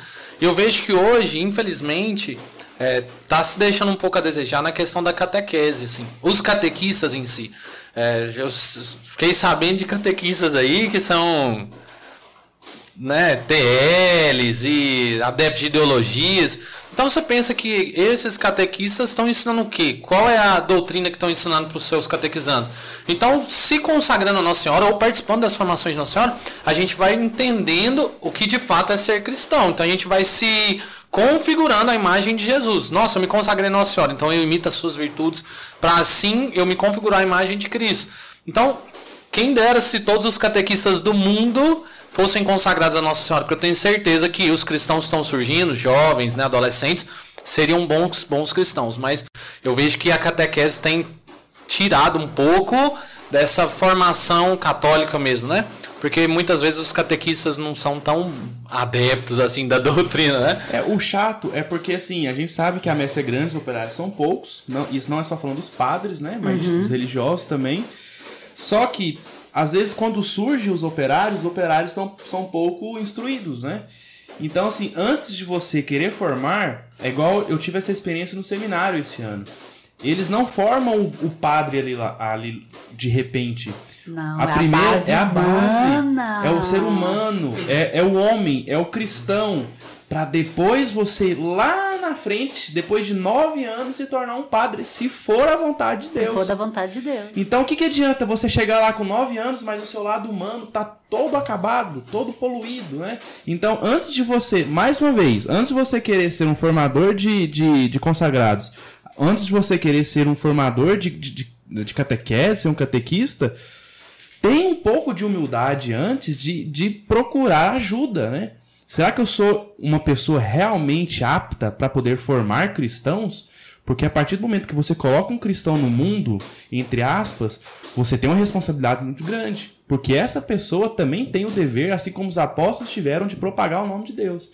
E eu vejo que hoje, infelizmente, é, tá se deixando um pouco a desejar na questão da catequese, assim. Os catequistas em si. É, eu fiquei sabendo de catequistas aí que são né, TLs e adeptos de ideologias. Então você pensa que esses catequistas estão ensinando o quê? Qual é a doutrina que estão ensinando para os seus catequizandos? Então, se consagrando a Nossa Senhora ou participando das formações de Nossa Senhora, a gente vai entendendo o que de fato é ser cristão. Então a gente vai se configurando a imagem de Jesus. Nossa, eu me consagrei a Nossa Senhora, então eu imito as suas virtudes para assim eu me configurar a imagem de Cristo. Então, quem dera se todos os catequistas do mundo fossem consagrados a Nossa Senhora, porque eu tenho certeza que os cristãos estão surgindo, jovens, né, adolescentes, seriam bons, bons cristãos. Mas eu vejo que a catequese tem tirado um pouco dessa formação católica mesmo, né? Porque muitas vezes os catequistas não são tão adeptos assim da doutrina, né? É, o chato é porque assim, a gente sabe que a messe é grande, os operários são poucos, não, isso não é só falando dos padres, né? Mas uhum. dos religiosos também. Só que às vezes quando surge os operários, os operários são, são pouco instruídos, né? Então, assim, antes de você querer formar, é igual eu tive essa experiência no seminário esse ano. Eles não formam o, o padre ali, ali de repente. Não, a é primeira a base é a base, é o ser humano, é, é o homem, é o cristão para depois você lá na frente, depois de nove anos, se tornar um padre, se for a vontade de Deus. Se for da vontade de Deus. Então o que, que adianta você chegar lá com nove anos, mas o seu lado humano tá todo acabado, todo poluído, né? Então antes de você, mais uma vez, antes de você querer ser um formador de, de, de consagrados, antes de você querer ser um formador de, de, de catequese, ser um catequista, tem um pouco de humildade antes de, de procurar ajuda, né? Será que eu sou uma pessoa realmente apta para poder formar cristãos? Porque a partir do momento que você coloca um cristão no mundo, entre aspas, você tem uma responsabilidade muito grande. Porque essa pessoa também tem o dever, assim como os apóstolos tiveram, de propagar o nome de Deus.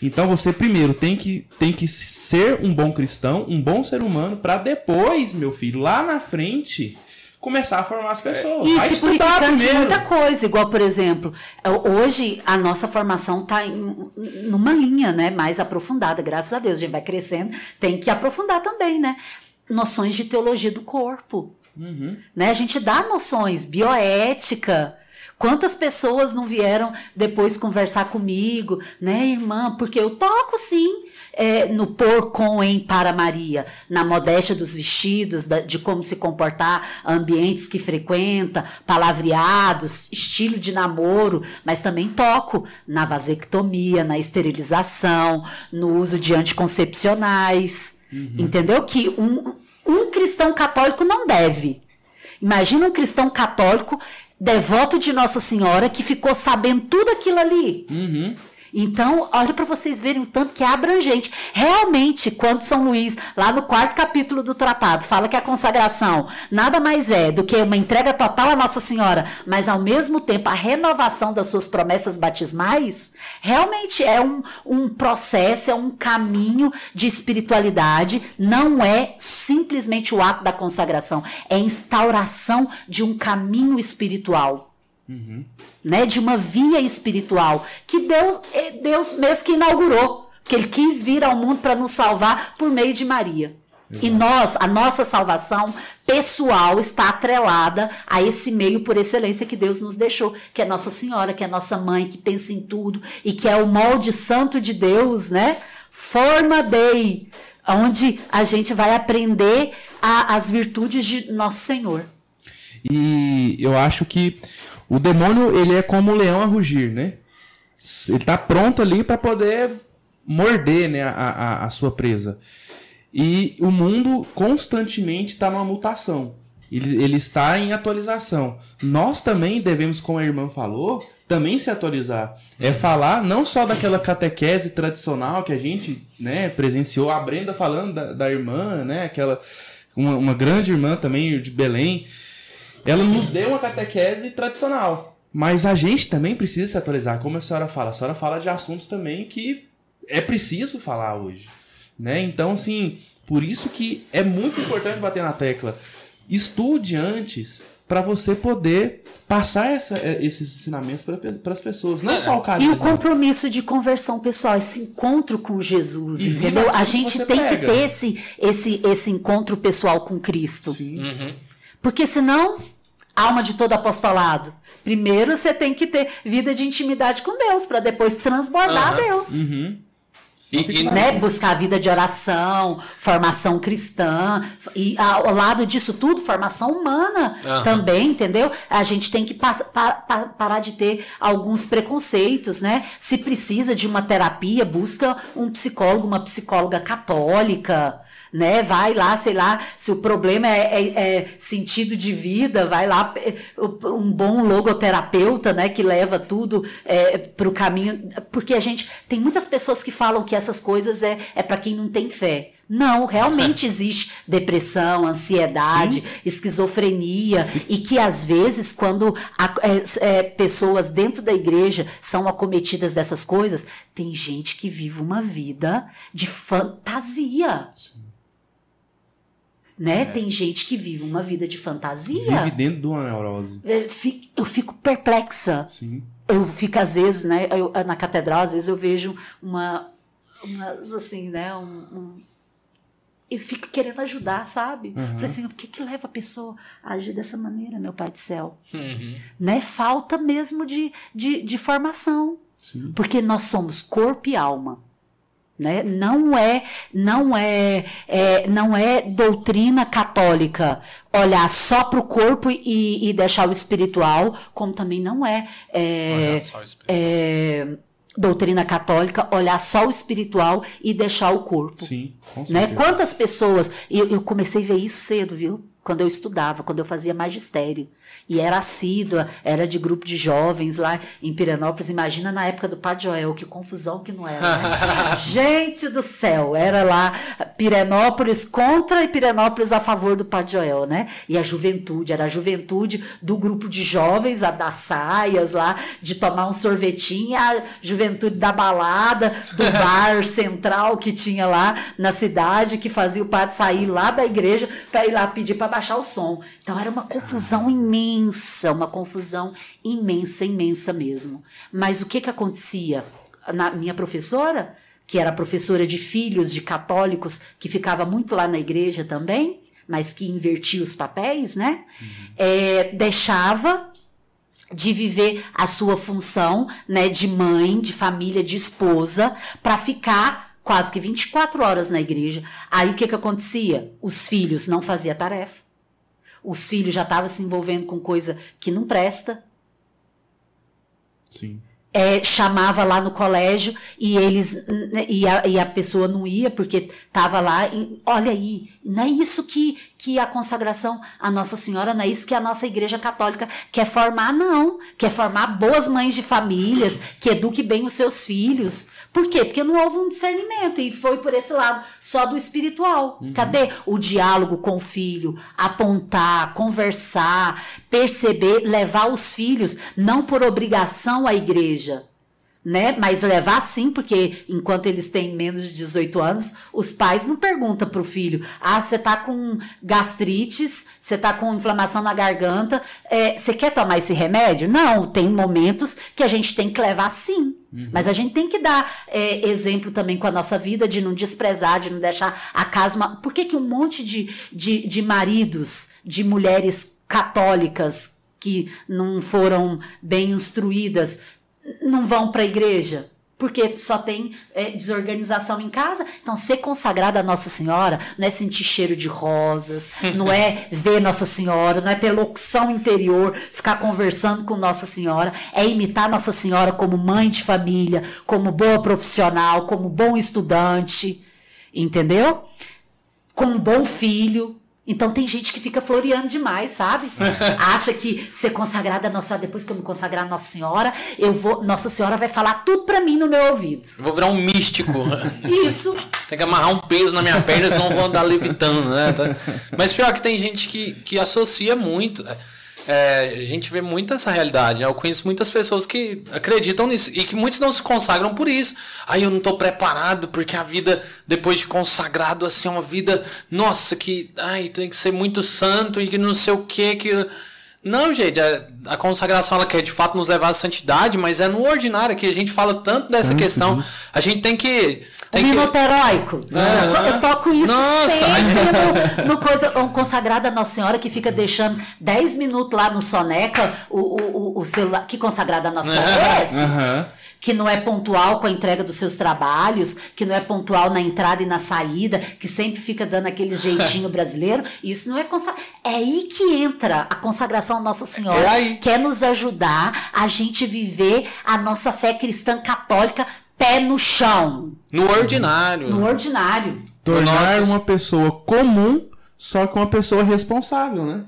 Então você primeiro tem que, tem que ser um bom cristão, um bom ser humano, para depois, meu filho, lá na frente, começar a formar as pessoas. E se purificando de muita coisa, igual, por exemplo, é, hoje a nossa formação está numa linha né, mais aprofundada, graças a Deus. A gente vai crescendo, tem que aprofundar também, né? Noções de teologia do corpo. Uhum. Né? A gente dá noções, bioética. Quantas pessoas não vieram depois conversar comigo, né, irmã? Porque eu toco sim é, no por com em para Maria, na modéstia dos vestidos, da, de como se comportar, ambientes que frequenta, palavreados, estilo de namoro, mas também toco na vasectomia, na esterilização, no uso de anticoncepcionais. Uhum. Entendeu? Que um, um cristão católico não deve. Imagina um cristão católico devoto de Nossa Senhora que ficou sabendo tudo aquilo ali. Uhum. Então, olha para vocês verem o tanto que é abrangente. Realmente, quando São Luís, lá no quarto capítulo do tratado, fala que a consagração nada mais é do que uma entrega total à Nossa Senhora, mas ao mesmo tempo a renovação das suas promessas batismais, realmente é um, um processo, é um caminho de espiritualidade, não é simplesmente o ato da consagração, é instauração de um caminho espiritual. Uhum. Né, de uma via espiritual que Deus, é Deus mesmo que inaugurou, que Ele quis vir ao mundo para nos salvar por meio de Maria. Exato. E nós, a nossa salvação pessoal está atrelada a esse meio por excelência que Deus nos deixou, que é Nossa Senhora, que é nossa mãe, que pensa em tudo e que é o molde santo de Deus, né? Forma Dei, onde a gente vai aprender a, as virtudes de nosso Senhor. E eu acho que o demônio, ele é como um leão a rugir, né? Ele está pronto ali para poder morder né, a, a, a, sua presa. E o mundo constantemente está numa mutação. Ele, ele está em atualização. Nós também devemos, como a irmã falou, também se atualizar. É falar não só daquela catequese tradicional que a gente né, presenciou, a Brenda falando da, da irmã, né, aquela uma, uma grande irmã também de Belém, ela nos deu uma catequese tradicional. Mas a gente também precisa se atualizar, como a senhora fala. A senhora fala de assuntos também que é preciso falar hoje. Né? Então, assim, por isso que é muito importante bater na tecla. Estude antes para você poder passar essa, eh, esses ensinamentos para as pessoas, não é, só o carisma. E o compromisso de conversão pessoal, esse encontro com Jesus, e entendeu? A gente tem pega. que ter esse, esse, esse encontro pessoal com Cristo. Sim. Uhum. Porque senão alma de todo apostolado. Primeiro você tem que ter vida de intimidade com Deus, para depois transbordar uhum. Deus. Uhum. E, e, né, buscar a vida de oração, formação cristã, e ao lado disso tudo, formação humana uhum. também, entendeu? A gente tem que pa pa pa parar de ter alguns preconceitos, né? Se precisa de uma terapia, busca um psicólogo, uma psicóloga católica, né? Vai lá, sei lá, se o problema é, é, é sentido de vida, vai lá um bom logoterapeuta, né? Que leva tudo é, para o caminho, porque a gente tem muitas pessoas que falam que essas coisas é, é para quem não tem fé. Não, realmente existe depressão, ansiedade, Sim. esquizofrenia, Sim. e que às vezes, quando a, é, é, pessoas dentro da igreja são acometidas dessas coisas, tem gente que vive uma vida de fantasia. Sim né? É. Tem gente que vive uma vida de fantasia. Vive dentro de uma neurose. É, eu fico perplexa. Sim. Eu fico, às vezes, né? Eu, na catedral, às vezes eu vejo uma. Umas, assim, né? Um, um, eu fico querendo ajudar, sabe? Uhum. Falei assim, o que que leva a pessoa a agir dessa maneira, meu pai do céu? Uhum. Né? Falta mesmo de, de, de formação. Sim. Porque nós somos corpo e alma. Né? Não é, não é, é, não é doutrina católica olhar só para o corpo e, e, deixar o espiritual, como também não é, é, é, doutrina católica olhar só o espiritual e deixar o corpo. Sim, né? Quantas pessoas, eu, eu comecei a ver isso cedo, viu? Quando eu estudava, quando eu fazia magistério e era assídua, era de grupo de jovens lá em Pirenópolis. Imagina na época do Padre Joel, que confusão que não era. Né? Gente do céu, era lá Pirenópolis contra e Pirenópolis a favor do Padre Joel, né? E a juventude, era a juventude do grupo de jovens, a das saias lá, de tomar um sorvetinho, a juventude da balada, do bar central que tinha lá na cidade, que fazia o padre sair lá da igreja para ir lá pedir para baixar o som. Então era uma confusão imensa, uma confusão imensa, imensa mesmo. Mas o que que acontecia? Na minha professora, que era professora de filhos de católicos, que ficava muito lá na igreja também, mas que invertia os papéis, né? Uhum. É, deixava de viver a sua função, né, de mãe, de família, de esposa, para ficar quase que 24 horas na igreja. Aí o que, que acontecia? Os filhos não faziam tarefa. Os filhos já estavam se envolvendo com coisa que não presta. Sim. É, chamava lá no colégio e eles né, e a, e a pessoa não ia porque estava lá e, olha aí não é isso que, que a consagração a Nossa Senhora não é isso que a nossa Igreja Católica quer formar não. Quer formar boas mães de famílias que eduque bem os seus filhos. Por quê? Porque não houve um discernimento e foi por esse lado só do espiritual. Uhum. cadê o diálogo com o filho? Apontar conversar perceber levar os filhos não por obrigação à igreja né? Mas levar sim, porque enquanto eles têm menos de 18 anos, os pais não perguntam pro filho: ah, você tá com gastrites, você tá com inflamação na garganta, é, você quer tomar esse remédio? Não, tem momentos que a gente tem que levar sim. Mas a gente tem que dar é, exemplo também com a nossa vida de não desprezar, de não deixar a casa. uma- Por que, que um monte de, de, de maridos, de mulheres católicas que não foram bem instruídas, não vão para a igreja? Porque só tem é, desorganização em casa. Então, ser consagrada a Nossa Senhora não é sentir cheiro de rosas, não é ver Nossa Senhora, não é ter locução interior, ficar conversando com Nossa Senhora, é imitar Nossa Senhora como mãe de família, como boa profissional, como bom estudante, entendeu? Como um bom filho. Então tem gente que fica floreando demais, sabe? Acha que ser consagrada a Nossa Senhora, depois que eu me consagrar a Nossa Senhora, eu vou, Nossa Senhora vai falar tudo pra mim no meu ouvido. Eu vou virar um místico. Isso. Tem que amarrar um peso na minha perna, senão eu vou andar levitando, né? Mas pior que tem gente que, que associa muito. É, a gente vê muito essa realidade. né? Eu conheço muitas pessoas que acreditam nisso e que muitos não se consagram por isso. Aí eu não tô preparado porque a vida depois de consagrado assim é uma vida, nossa, que ai, tem que ser muito santo e que não sei o que que não, gente, a, a consagração ela quer de fato nos levar à santidade, mas é no ordinário que a gente fala tanto dessa Tanto questão. A gente tem que O tem que minuto heróico. É. Eu toco isso Nossa, sempre no, no coisa um consagrada a Nossa Senhora que fica deixando 10 minutos lá no soneca o, o, o- o celular. Que consagrada a Nossa Senhora é esse? Aham. que não é pontual com a entrega dos seus trabalhos, que não é pontual na entrada e na saída, que sempre fica dando aquele jeitinho brasileiro, isso não é consagração. É aí que entra a consagração à Nossa É Senhora, aí. Quer nos ajudar a gente viver a nossa fé cristã católica pé no chão, no ordinário. no ordinário. Tornar uma pessoa comum, só que uma pessoa responsável, né?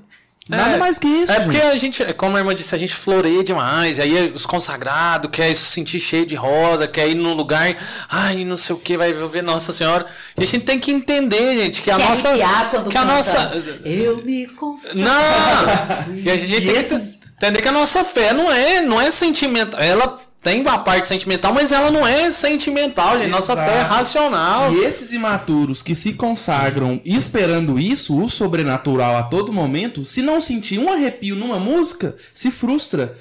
Nada É, mais que isso. É porque gente. a gente, como a irmã disse, a gente floreia demais. E aí os consagrados quer se sentir cheio de rosa, quer ir num lugar, ai, não sei o que, vai ver Nossa Senhora. E a gente tem que entender, gente, que a Quer nossa. que a canta, nossa. Eu me consagro. Não! E a gente tem esses- que entender que a nossa fé não é, não é sentimental. Ela tem uma parte sentimental, mas ela não é sentimental, gente. Nossa fé é racional. E esses imaturos que se consagram esperando isso, o sobrenatural a todo momento, se não sentir um arrepio numa música, se frustra.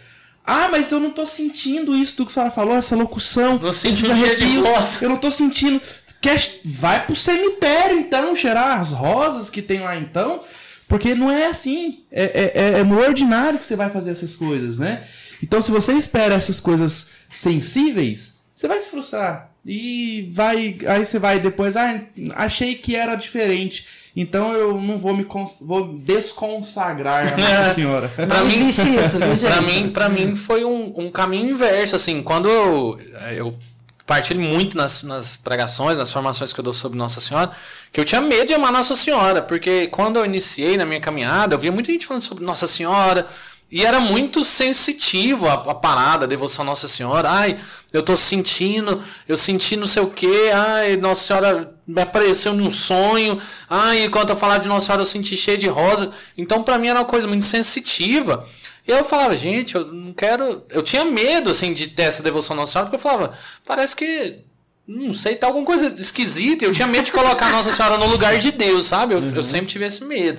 Ah, mas eu não tô sentindo isso do que a senhora falou, essa locução, Não senti esses arrepios, eu não tô sentindo. Quer, vai pro cemitério então, cheirar as rosas que tem lá então, porque não é assim, é, é- é- é no ordinário que você vai fazer essas coisas, né? Então se você espera essas coisas sensíveis, você vai se frustrar. E vai. Aí você vai depois, ah, achei que era diferente. Então eu não vou me cons- vou desconsagrar a Nossa Senhora. Pra mim- isso? Pra mim, pra mim foi um, um caminho inverso, assim, quando eu, eu partilho muito nas, nas pregações, nas formações que eu dou sobre Nossa Senhora, que eu tinha medo de amar Nossa Senhora, porque quando eu iniciei na minha caminhada, eu via muita gente falando sobre Nossa Senhora, e era muito sensitivo a, a parada, a devoção à Nossa Senhora. Ai, eu tô sentindo, eu senti não sei o que, ai, Nossa Senhora me apareceu num sonho, ai, enquanto eu falava de Nossa Senhora eu senti cheio de rosas. Então, pra mim era uma coisa muito sensitiva. E eu falava, gente, eu não quero. Eu tinha medo, assim, de ter essa devoção à Nossa Senhora, porque eu falava, parece que. Não sei, tá alguma coisa esquisita. Eu tinha medo de colocar a Nossa Senhora no lugar de Deus, sabe? Eu, eu sempre tive esse medo.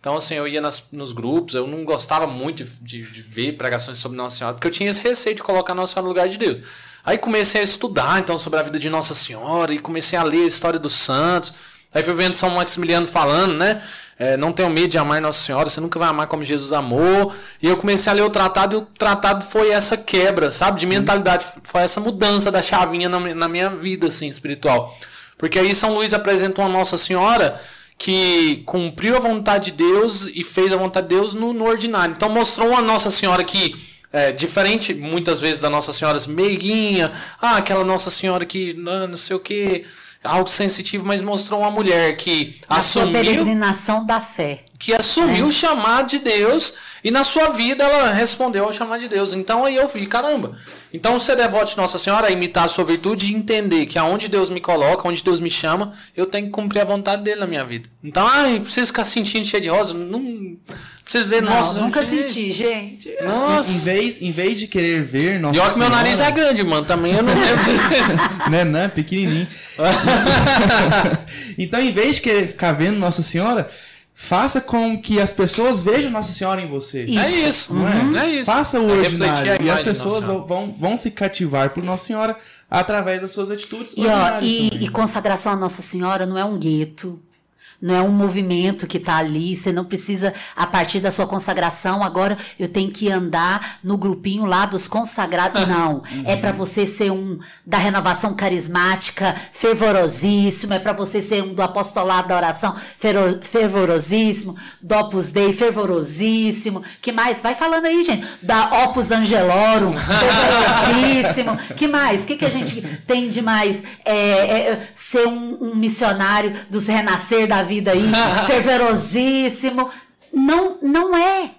Então, assim, eu ia nas- nos grupos, eu não gostava muito de, de- de ver pregações sobre Nossa Senhora, porque eu tinha esse receio de colocar a Nossa Senhora no lugar de Deus. Aí comecei a estudar, então, sobre a vida de Nossa Senhora, e comecei a ler a história dos santos. Aí fui vendo São Maximiliano falando, né? É, não tenho medo de amar Nossa Senhora, você nunca vai amar como Jesus amou. E eu comecei a ler o tratado e o tratado foi essa quebra, sabe? De mentalidade. Foi essa mudança da chavinha na, na minha vida, assim, espiritual. Porque aí São Luís apresentou a Nossa Senhora que cumpriu a vontade de Deus e fez a vontade de Deus no, no ordinário. Então mostrou uma Nossa Senhora que é, diferente muitas vezes da Nossa Senhora meiguinha, ah, aquela Nossa Senhora que não, não sei o que, algo sensitivo, mas mostrou uma mulher que A assumiu peregrinação da fé. que assumiu o chamado de Deus e na sua vida ela respondeu ao chamado de Deus. Então aí eu vi, caramba. Então ser devoto de Nossa Senhora é imitar a sua virtude e entender que aonde Deus me coloca, onde Deus me chama, eu tenho que cumprir a vontade dele na minha vida. Então, ah, eu preciso ficar sentindo cheio de rosa, não preciso ver, Não, nossa, nunca gente, senti, gente. Nossa. Em vez, em vez de querer ver Nossa E olha que meu nariz é grande, mano. Também eu não lembro. né, né, pequenininho. então, em vez de querer ficar vendo Nossa Senhora, faça com que as pessoas vejam Nossa Senhora em você. Isso. É isso, Não é? é isso. Faça o É ordinário. E as pessoas vão, vão se cativar por Nossa Senhora através das suas atitudes E, ó, ordinárias e, e consagração a Nossa Senhora não é um gueto, não é um movimento que está ali. Você não precisa, a partir da sua consagração, agora eu tenho que andar no grupinho lá dos consagrados. Não. É para você ser um da renovação carismática, fervorosíssimo. É para você ser um do apostolado da oração, fervo- fervorosíssimo. Do Opus Dei, fervorosíssimo. Que mais? Vai falando aí, gente. Da Opus Angelorum, fervorosíssimo. Que mais? O que, que a gente tem de mais? É, é, ser um, um missionário dos renascer da vida aí, fervorosíssimo. Não, não é.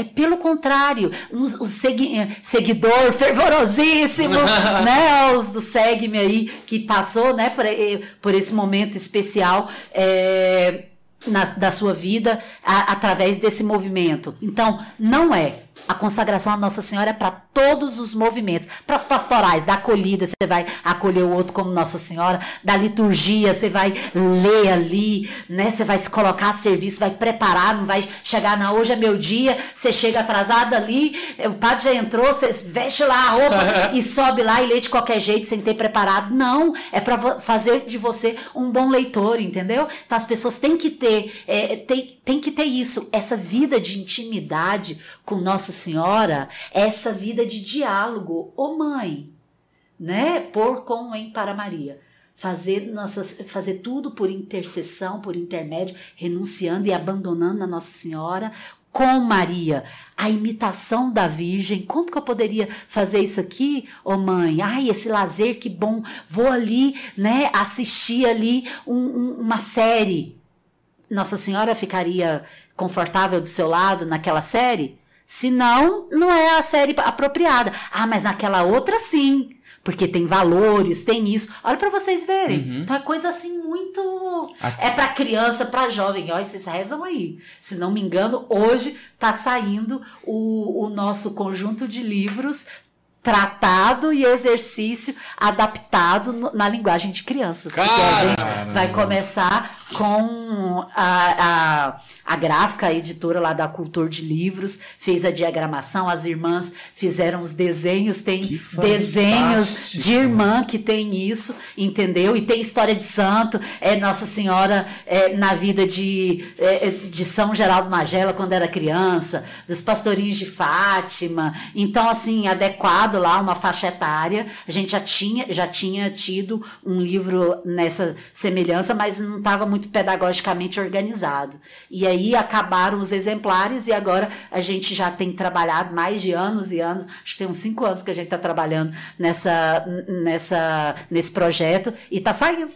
É pelo contrário, os, os segui- eh, seguidor fervorosíssimo, né? Os do Segue-me aí, que passou né, por, eh, por esse momento especial eh, na- da sua vida a- através desse movimento. Então, não é. A consagração à Nossa Senhora é para todos os movimentos. Para as pastorais, da acolhida, você vai acolher o outro como Nossa Senhora. Da liturgia, você vai ler ali, né? Você vai se colocar a serviço, vai preparar, não vai chegar, não, hoje é meu dia, você chega atrasado ali, o padre já entrou, você veste lá a roupa e sobe lá e lê de qualquer jeito, sem ter preparado. Não, é para fazer de você um bom leitor, entendeu? Então as pessoas têm que ter, é, tem, tem que ter isso, essa vida de intimidade com Nossa Senhora, essa vida de diálogo. Ô mãe, né? Por com em para Maria. Fazer, nossas, fazer tudo por intercessão, por intermédio, renunciando e abandonando a Nossa Senhora com Maria, a imitação da Virgem. Como que eu poderia fazer isso aqui, ô mãe? Ai, esse lazer, que bom. Vou ali, né, assistir ali um- um- uma série. Nossa Senhora ficaria confortável do seu lado naquela série? Se não, não é a série apropriada. Ah, mas naquela outra sim. Porque tem valores, tem isso. Olha para vocês verem. Uhum. Então é coisa assim muito. Aqui- É para criança, para jovem. Olha, vocês rezam aí. Se não me engano, hoje tá saindo o, o nosso conjunto de livros tratado e exercício adaptado na linguagem de crianças. Porque a gente vai começar com a, a, a gráfica, a editora lá da Cultura de Livros, fez a diagramação, as irmãs fizeram os desenhos, tem desenhos de irmã que tem isso, entendeu? E tem história de santo, é Nossa Senhora é, na vida de, é, de São Geraldo Magela quando era criança, dos pastorinhos de Fátima. Então, assim, adequado lá uma faixa etária. A gente já tinha, já tinha tido um livro nessa semelhança, mas não estava muito pedagogicamente organizado. E aí acabaram os exemplares e agora a gente já tem trabalhado mais de anos e anos, acho que tem uns cinco anos que a gente está trabalhando nessa, nessa, nesse projeto e está saindo.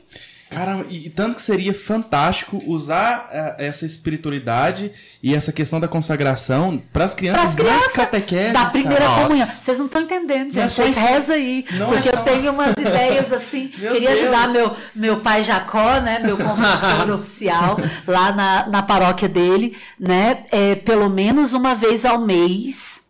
Caramba, e tanto que seria fantástico usar eh, essa espiritualidade e essa questão da consagração para as crianças, nas catequeses. Da primeira cara. comunhão. Vocês não estão entendendo, gente. Vocês rezam aí. Não porque é eu só- tenho umas ideias assim. Queria Deus. ajudar meu, meu pai Jacó, né? Meu confessor oficial, lá na, na paróquia dele, né? É, pelo menos uma vez ao mês.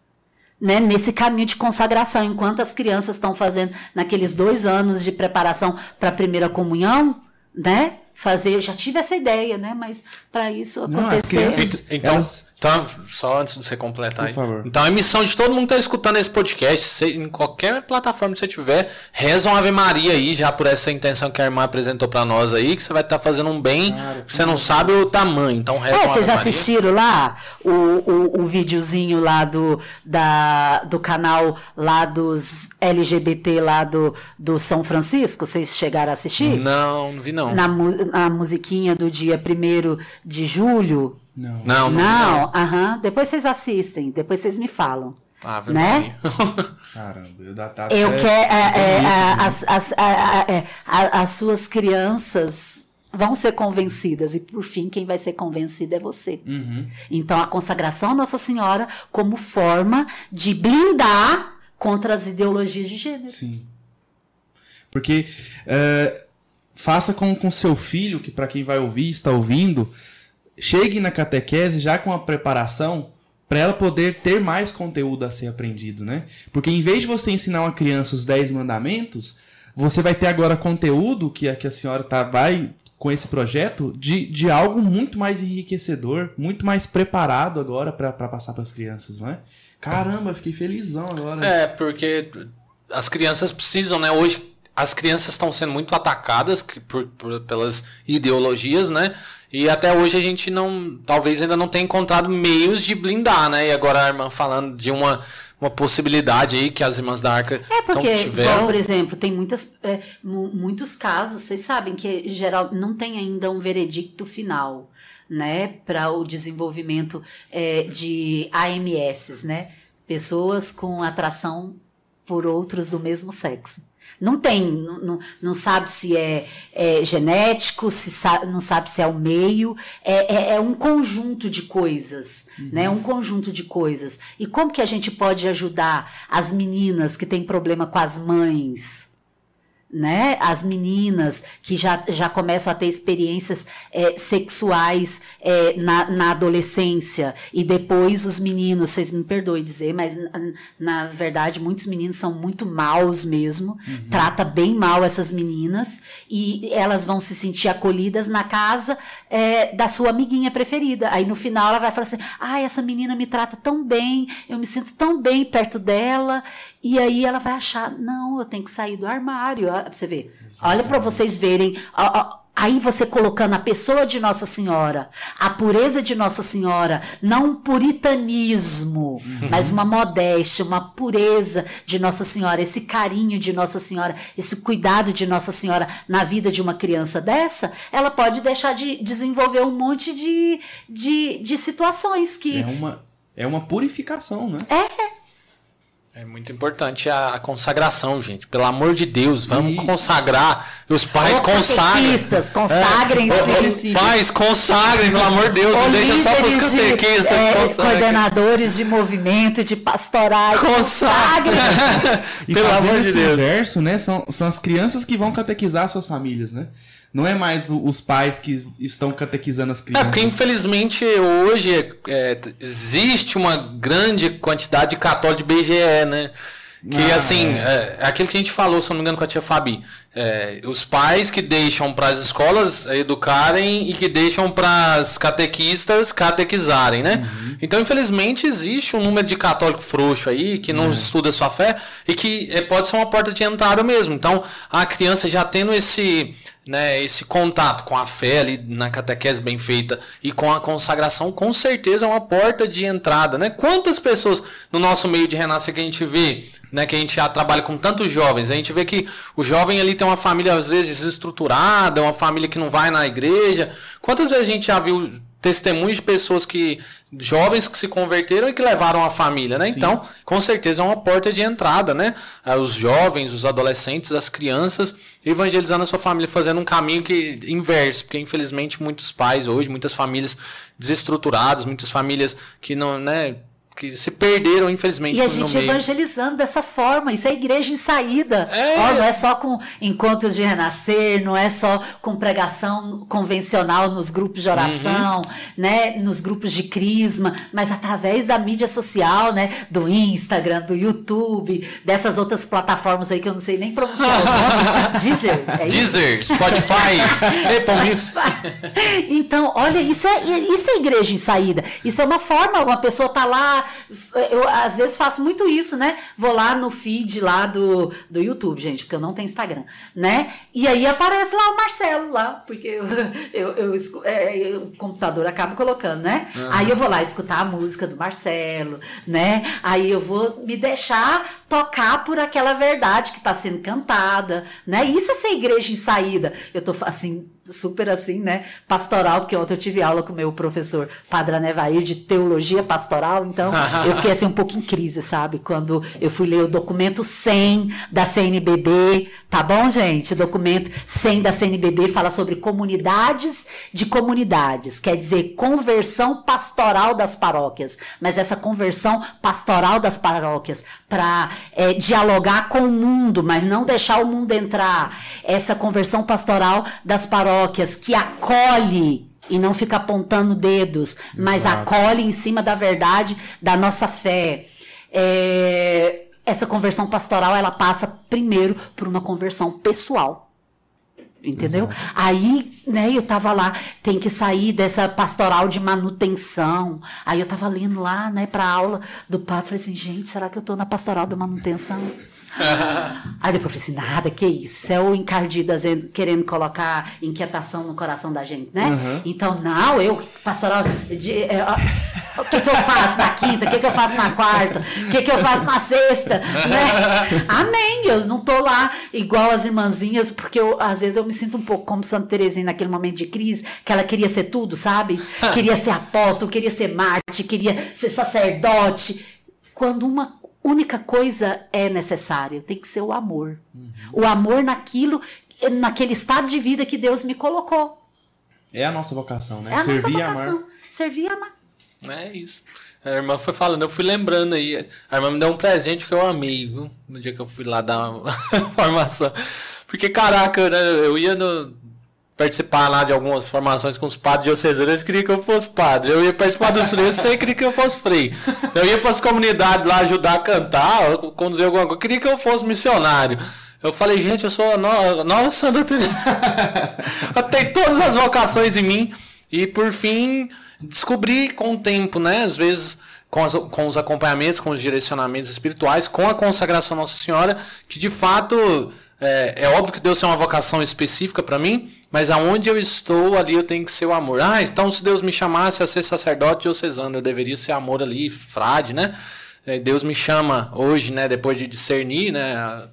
Né, nesse caminho de consagração, enquanto as crianças estão fazendo naqueles dois anos de preparação para a primeira comunhão, né? Fazer, já tive essa ideia, né? Mas para isso Não, acontecer, crianças, Então, elas Então, só antes de você completar aí. Então, a missão de todo mundo que tá escutando esse podcast, se- em qualquer plataforma que você tiver, reza uma Ave Maria aí, já por essa intenção que a irmã apresentou pra nós aí, que você vai estar fazendo um bem, Cara, você não sabe o tamanho. Então, reza É, uma vocês Ave Maria. assistiram lá o, o, o videozinho lá do, da, do canal lá dos LGBT lá do, do São Francisco? Vocês chegaram a assistir? Não, não vi não. Na, na musiquinha do dia 1 de julho? Não. Não, não, aham. Depois vocês assistem, depois vocês me falam. Ave Né? Caramba, eu da Tata Eu é- quero. é, é, é, né? as, as, é, as suas crianças vão ser convencidas, e por fim, quem vai ser convencido é você. Uhum. Então, a consagração à Nossa Senhora como forma de blindar contra as ideologias de gênero. Sim. Porque é, faça com com seu filho, que para quem vai ouvir, está ouvindo, chegue na catequese já com a preparação para ela poder ter mais conteúdo a ser aprendido, né? Porque em vez de você ensinar uma criança os 10 mandamentos, você vai ter agora conteúdo que a, que a senhora tá, vai com esse projeto de, de algo muito mais enriquecedor, muito mais preparado agora para passar para as crianças, não é? Caramba, fiquei felizão agora. É, porque as crianças precisam, né? Hoje as crianças estão sendo muito atacadas por, por- pelas ideologias, né? E até hoje a gente não, talvez ainda não tenha encontrado meios de blindar, né? E agora a irmã falando de uma, uma possibilidade aí que as irmãs da Arca É porque, então, tiveram. por exemplo, tem muitas, é, mu- muitos casos, vocês sabem que geral não tem ainda um veredicto final, né, para o desenvolvimento é, de AMS, né, pessoas com atração por outros do mesmo sexo. Não tem, não, não- não sabe se é, é genético, se sa- não sabe se é o meio, é, é- é um conjunto de coisas, né? Um conjunto de coisas. E como que a gente pode ajudar as meninas que têm problema com as mães? Né? As meninas que já, já começam a ter experiências é, sexuais é, na, na adolescência, e depois os meninos, vocês me perdoem dizer, mas na, na verdade muitos meninos são muito maus mesmo, trata bem mal essas meninas, e elas vão se sentir acolhidas na casa é, da sua amiguinha preferida. Aí no final ela vai falar assim: ah, essa menina me trata tão bem, eu me sinto tão bem perto dela. E aí ela vai achar: não, eu tenho que sair do armário. Ó, pra você ver. Olha para vocês verem. ó, ó, Aí você colocando a pessoa de Nossa Senhora, a pureza de Nossa Senhora, não um puritanismo, mas uma modéstia, uma pureza de Nossa Senhora, esse carinho de Nossa Senhora, esse cuidado de Nossa Senhora na vida de uma criança dessa, ela pode deixar de desenvolver um monte de, de, de situações que. É uma, é uma purificação, né? É muito importante a, consagração, gente. Pelo amor de Deus, vamos E- consagar. Os pais Ô, consagrem. catequistas, consagrem-se. Os esse- pais consagrem, pelo amor de Deus. Ô, Não deixa só de, catequistas. é, consagrem. coordenadores de movimento, de pastorais, Consagrem. consagrem. E Pelo amor de Deus. inverso, né? São, são as crianças que vão catequizar suas famílias, né? Não é mais os pais que estão catequizando as É, crianças. porque infelizmente hoje é, existe uma grande quantidade de católicos de BGE, né? Que Ah, assim, é. é. é aquilo que a gente falou, se eu não me engano, com a tia Fabi. É, os pais que deixam para as escolas educarem e que deixam para as catequistas catequizarem, né? Uhum. Então, infelizmente, existe um número de católico frouxo aí que É. não estuda a sua fé e que é, pode ser uma porta de entrada mesmo. Então, a criança já tendo esse, né, esse contato com a fé ali na catequese bem feita e com a consagração, com certeza é uma porta de entrada, né? Quantas pessoas no nosso meio de renascer que a gente vê, né, que a gente já trabalha com tantos jovens, a gente vê que o jovem ali tem uma família às vezes desestruturada, uma família que não vai na igreja. Quantas vezes a gente já viu testemunhos de pessoas que jovens que se converteram e que levaram a família, né? Então, com certeza é uma porta de entrada, né? Ah, Os jovens, os adolescentes, as crianças evangelizando a sua família, fazendo um caminho que inverso, porque infelizmente muitos pais hoje, muitas famílias desestruturadas, muitas famílias que não, né, que se perderam, infelizmente, E a gente evangelizando dessa forma, isso é igreja em saída. É. Ó, não é só com encontros de renascer, não é só com pregação convencional nos grupos de oração, Uhum. né, nos grupos de crisma, mas através da mídia social, né, do Instagram, do YouTube, dessas outras plataformas aí que eu não sei nem pronunciar o nome. Deezer, é isso? Deezer, Spotify, Apple Music. Então, olha, isso é, isso é igreja em saída. Isso é uma forma, uma pessoa tá lá. Eu às vezes faço muito isso, né? Vou lá no feed lá do, do YouTube, gente, porque eu não tenho Instagram, né? E aí aparece lá o Marcelo lá, porque eu, eu, eu é, o computador acaba colocando, né? Aí eu vou lá escutar a música do Marcelo, né? Aí eu vou me deixar tocar por aquela verdade que está sendo cantada, né? Isso é ser igreja em saída. Eu tô assim, super assim, né? Pastoral, porque ontem eu tive aula com o meu professor Padre Anevair de teologia pastoral, então eu fiquei assim um pouco em crise, sabe? Quando eu fui ler o documento 100 da CNBB, tá bom, gente? O documento 100 da CNBB fala sobre comunidades de comunidades, quer dizer, conversão pastoral das paróquias, mas essa conversão pastoral das paróquias para dialogar com o mundo, mas não deixar o mundo entrar, essa conversão pastoral das paróquias que acolhe e não fica apontando dedos, mas Exato. acolhe em cima da verdade da nossa fé. É, essa conversão pastoral ela passa primeiro por uma conversão pessoal. Entendeu? Aí, né, eu tava lá, tem que sair dessa pastoral de manutenção. Aí eu tava lendo lá, né, pra aula do padre, falei assim, gente, será que eu tô na pastoral da manutenção? Aí depois eu falei assim, nada, que isso? É o encardido dizendo- querendo colocar inquietação no coração da gente, né? Uhum. Então, não, eu, pastoral, de- é, o que, que eu faço na quinta? O que, que eu faço na quarta? O que, que eu faço na sexta? Né? Amém, eu não tô lá igual as irmãzinhas, porque eu, às vezes eu me sinto um pouco como Santa Teresinha naquele momento de crise, que ela queria ser tudo, sabe? Queria ser apóstolo, queria ser Marte, queria ser sacerdote. Quando uma única coisa é necessária, tem que ser o amor. O amor naquilo, naquele estado de vida que Deus me colocou. É a nossa vocação, né? É a Servir e nossa amar. vocação. Servir e amar. É isso. A irmã foi falando, eu fui lembrando aí. A irmã me deu um presente que eu amei, viu? No dia que eu fui lá dar uma formação. Porque, caraca, né, eu ia no- participar lá de algumas formações com os padres diocesanos, eles queriam que eu fosse padre. Eu ia participar dos freios, eles queriam que eu fosse freio. Eu ia para as comunidades lá ajudar a cantar, conduzir alguma coisa, queria que eu fosse missionário. Eu falei, gente, eu sou a no- a nova Santa Teresa. eu tenho todas as vocações em mim. E por fim, descobri com o tempo, né? Às vezes com, as- com os acompanhamentos, com os direcionamentos espirituais, com a consagração Nossa Senhora, que de fato é, é óbvio que Deus tem uma vocação específica para mim, mas aonde eu estou ali eu tenho que ser o amor. Ah, então se Deus me chamasse a ser sacerdote diocesano, eu deveria ser amor ali, frade, né? É, Deus me chama hoje, né? Depois de discernir, né? a-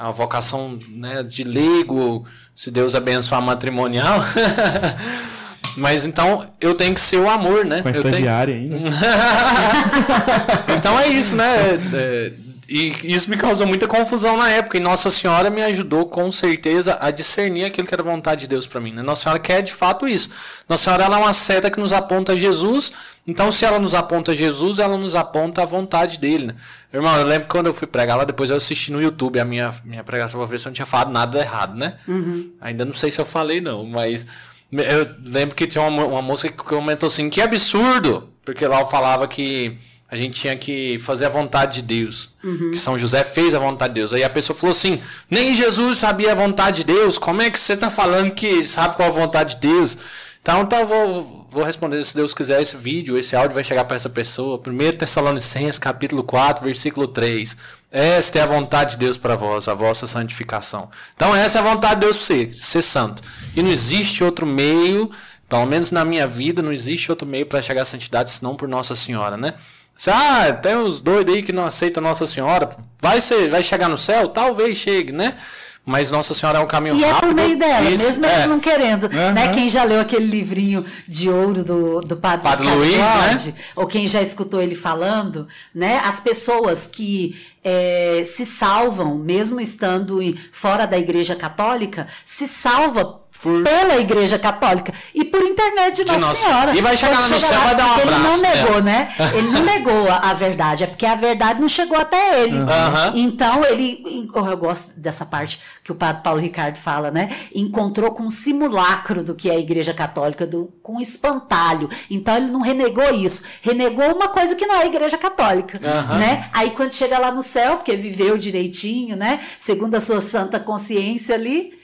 a vocação né, de leigo, se Deus abençoar matrimonial. Mas então eu tenho que ser o amor, né? Com a eu tenho... estagiária ainda. então é isso, né? É, e isso me causou muita confusão na época. E Nossa Senhora me ajudou com certeza a discernir aquilo que era vontade de Deus para mim. Né? Nossa Senhora quer de fato isso. Nossa Senhora ela é uma seta que nos aponta a Jesus. Então, se ela nos aponta a Jesus, ela nos aponta a vontade dele. Né? Irmão, eu lembro que quando eu fui pregar lá, depois eu assisti no YouTube a minha, minha pregação pra ver se eu não tinha falado nada errado, né? Ainda não sei se eu falei, não, mas eu lembro que tinha uma, uma moça que comentou assim: que absurdo! Porque lá eu falava que a gente tinha que fazer a vontade de Deus. Que São José fez a vontade de Deus. Aí a pessoa falou assim: nem Jesus sabia a vontade de Deus. Como é que você está falando que sabe qual a vontade de Deus? Então, tá, vou, vou responder se Deus quiser esse vídeo, esse áudio vai chegar para essa pessoa. 1 Tessalonicenses, capítulo 4, versículo 3. Esta é a vontade de Deus para vós, a vossa santificação. Então, essa é a vontade de Deus para você, ser santo. E não existe outro meio, pelo menos na minha vida, não existe outro meio para chegar à santidade senão por Nossa Senhora, né? Ah, tem uns doidos aí que não aceitam Nossa Senhora. Vai, ser, vai chegar no céu? Talvez chegue, né? Mas Nossa Senhora é um caminho E é rápido. por meio dela, Isso, mesmo é. eles não querendo. Uhum. Né? Quem já leu aquele livrinho de ouro do, do Padre, Padre Luiz, né? ou quem já escutou ele falando, né? As pessoas que é, se salvam, mesmo estando fora da Igreja Católica, se salva Por- pela Igreja Católica e por intermédio de, Nossa, Nossa- Senhora. E vai chegar lá no céu, vai dar um porque Ele não abraço, é. negou, né? Ele não negou a, a verdade, é porque a verdade não chegou até ele. Aham. Então ele, eu gosto dessa parte que o padre Paulo Ricardo fala, né? Encontrou com um simulacro do que é a Igreja Católica, do, com um espantalho. Então ele não renegou isso, renegou uma coisa que não é a Igreja Católica, Aham. né? Aí quando chega lá no céu, porque viveu direitinho, né? Segundo a sua santa consciência ali,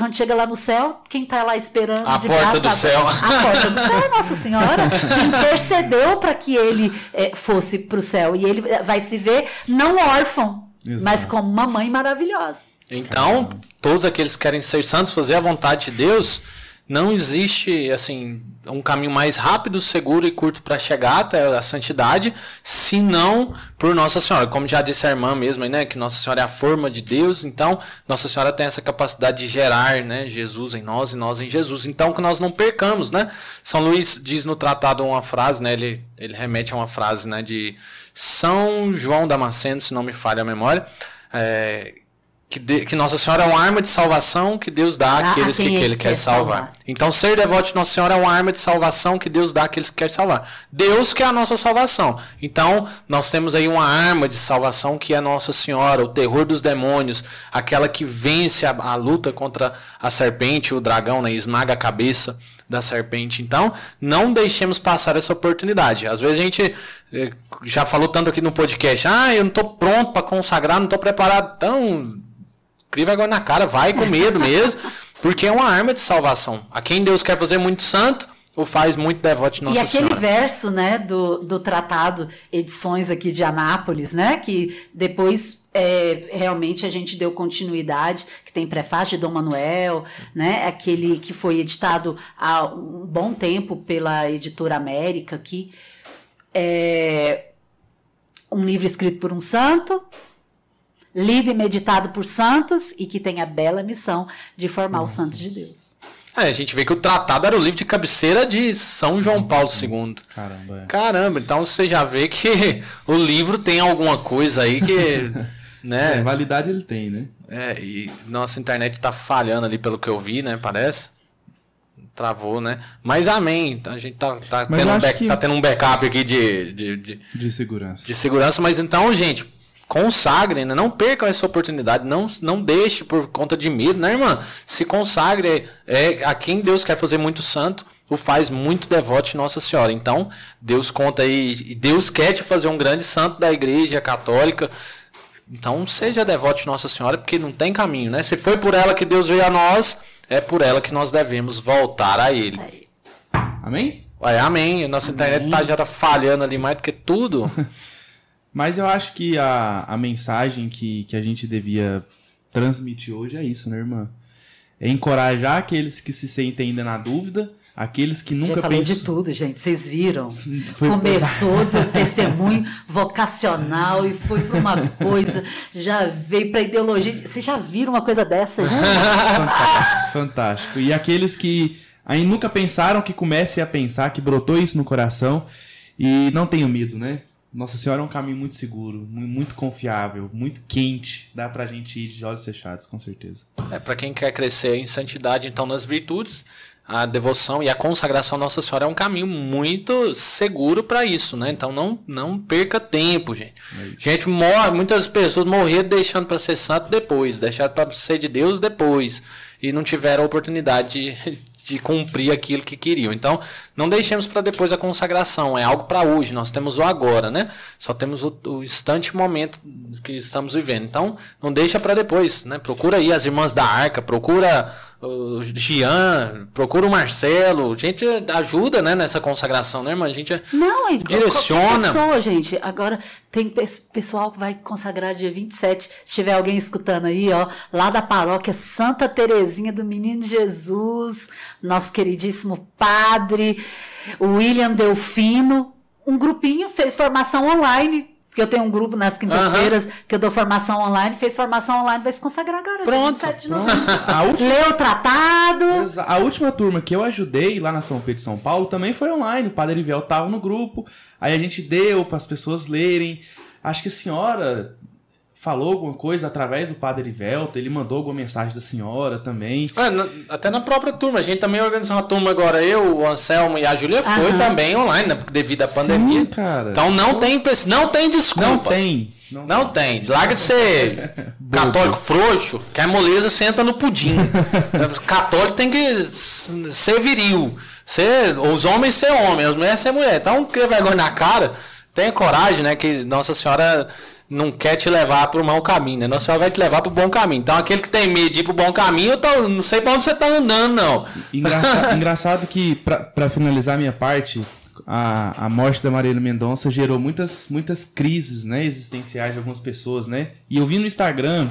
quando chega lá no céu, quem tá lá esperando A de porta braço do céu. A porta do céu é Nossa Senhora, que intercedeu para que ele eh, fosse para o céu. E ele eh, vai se ver não órfão, Exato. mas como uma mãe maravilhosa. Então, todos aqueles que querem ser santos, fazer a vontade de Deus, não existe assim um caminho mais rápido, seguro e curto para chegar até a santidade, senão por Nossa Senhora. Como já disse a irmã mesmo, né, que Nossa Senhora é a forma de Deus, então Nossa Senhora tem essa capacidade de gerar, né, Jesus em nós e nós em Jesus. Então que nós não percamos, né? São Luís diz no tratado uma frase, né, ele ele remete a uma frase, né, de São João Damasceno, se não me falha a memória, é, que, de- que Nossa Senhora é uma arma de salvação que Deus dá A- a àqueles que, que ele quer quer salvar. salvar. Então, ser devoto de Nossa Senhora é uma arma de salvação que Deus dá àqueles que quer salvar. Deus que é a nossa salvação. Então, nós temos aí uma arma de salvação que é Nossa Senhora, o terror dos demônios, aquela que vence a, a luta contra a serpente, o dragão, né, esmaga a cabeça da serpente. Então, não deixemos passar essa oportunidade. Às vezes a gente eh, já falou tanto aqui no podcast, ah, eu não estou pronto para consagrar, não estou preparado. Então, cria vergonha na cara, vai com medo mesmo, porque é uma arma de salvação. A quem Deus quer fazer muito santo, o faz muito devoto de Nossa e aquele Senhora. verso, né, do, do tratado Edições aqui de Anápolis, né, que depois é, realmente a gente deu continuidade, que tem prefácio de Dom Manuel, né, aquele que foi editado há um bom tempo pela editora América aqui, é um livro escrito por um santo, lido e meditado por santos e que tem a bela missão de formar os santos de Deus. É, a gente vê que o tratado era o livro de cabeceira de São João Paulo II. Caramba, é. Caramba, então você já vê que o livro tem alguma coisa aí que. É, né? validade ele tem, né? É, e nossa internet tá falhando ali pelo que eu vi, né? Parece. Travou, né? Mas amém. Então, A gente tá, tá, tendo, um back- que- tá tendo um backup aqui de, de, de, De segurança. de segurança. Mas então, gente, consagrem, né? não percam essa oportunidade. Não, não deixe por conta de medo, né, irmã? Se consagre. É, a quem Deus quer fazer muito santo, o faz muito devoto de Nossa Senhora. Então, Deus conta aí. e Deus quer te fazer um grande santo da igreja católica. Então, seja devoto de Nossa Senhora, porque não tem caminho, né? Se foi por ela que Deus veio a nós, é por ela que nós devemos voltar a Ele. Amém? Ué, amém. Nossa internet tá- já tá falhando ali mais do que tudo. Mas eu acho que a, a mensagem que, que a gente devia transmitir hoje é isso, né, irmã? É encorajar aqueles que se sentem ainda na dúvida, aqueles que Já nunca falou pensam. de tudo, gente. Vocês viram? Foi- Começou do testemunho vocacional e foi para uma coisa, já veio para ideologia. Vocês já viram uma coisa dessa? gente? Fantástico, fantástico. E aqueles que aí nunca pensaram que comecem a pensar, que brotou isso no coração e não tenham medo, né? Nossa Senhora é um caminho muito seguro, mu- muito confiável, muito quente. Dá pra gente ir de olhos fechados, com certeza. É para quem quer crescer em santidade, então nas virtudes, a devoção e a consagração à Nossa Senhora é um caminho muito seguro para isso, né? Então não não perca tempo, gente. É. Gente morre, muitas pessoas morreram deixando para ser santo depois, deixaram para ser de Deus depois e não tiveram a oportunidade de, de cumprir aquilo que queriam. Então, não deixemos para depois a consagração, é algo para hoje. Nós temos o agora, né? Só temos o, o instante momento que estamos vivendo. Então, não deixa para depois, né? Procura aí as irmãs da Arca, procura o Gian, procura o Marcelo. Gente, ajuda, né, nessa consagração, né, irmã? A gente Não, e Direciona. pessoa, gente. Agora tem pes- pessoal que vai consagrar dia 27. Se tiver alguém escutando aí, ó, lá da paróquia Santa Terezinha do Menino Jesus, nosso queridíssimo padre, William Delfino, um grupinho fez formação online. Porque eu tenho um grupo nas quintas-feiras que eu dou formação online, fez formação online, vai se consagrar agora. Pronto, 27 de novembro. A última, Leu o tratado. A última turma que eu ajudei lá na São Pedro de São Paulo também foi online. O Padre Rivel tava no grupo, aí a gente deu para as pessoas lerem. Acho que a senhora falou alguma coisa através do Padre Erivelto? Ele mandou alguma mensagem da senhora também? Ah, na- até na própria turma, a gente também organizou uma turma agora, eu, o Anselmo e a Júlia foi também online, né, devido à pandemia. Sim, cara. Então não tem, não tem desculpa. não tem. Não, Não tem. Larga de ser católico frouxo, que a moleza senta no pudim. católico tem que ser viril. Ser, os homens ser homem, as mulheres ser mulher. Então, que vergonha na cara, tenha coragem, né? Que Nossa Senhora não quer te levar para o mau caminho, né? Nossa Senhora vai te levar para o bom caminho. Então, aquele que tem medo de ir para o bom caminho, eu tô, não sei para onde você tá andando, não. Engraçado, engraçado que, pra finalizar a minha parte, a, a morte da Marília Mendonça gerou muitas, muitas crises né, existenciais de algumas pessoas, né? E eu vi no Instagram,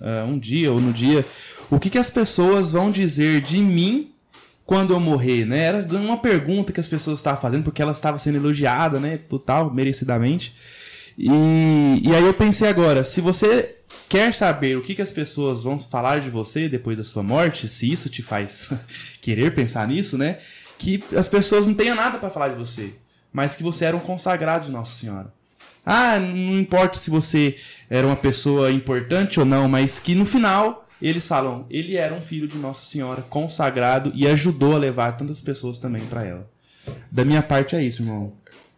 ah, um dia ou no dia, o que, que as pessoas vão dizer de mim quando eu morrer, né? Era uma pergunta que as pessoas estavam fazendo, porque ela estava sendo elogiada, né? Por tal, merecidamente. E, e aí eu pensei agora, se você quer saber o que, que as pessoas vão falar de você depois da sua morte, se isso te faz querer pensar nisso, né? Que as pessoas não tenham nada para falar de você, mas que você era um consagrado de Nossa Senhora. Ah, não importa se você era uma pessoa importante ou não, mas que no final eles falam, ele era um filho de Nossa Senhora, consagrado e ajudou a levar tantas pessoas também para ela. Da minha parte é isso, irmão.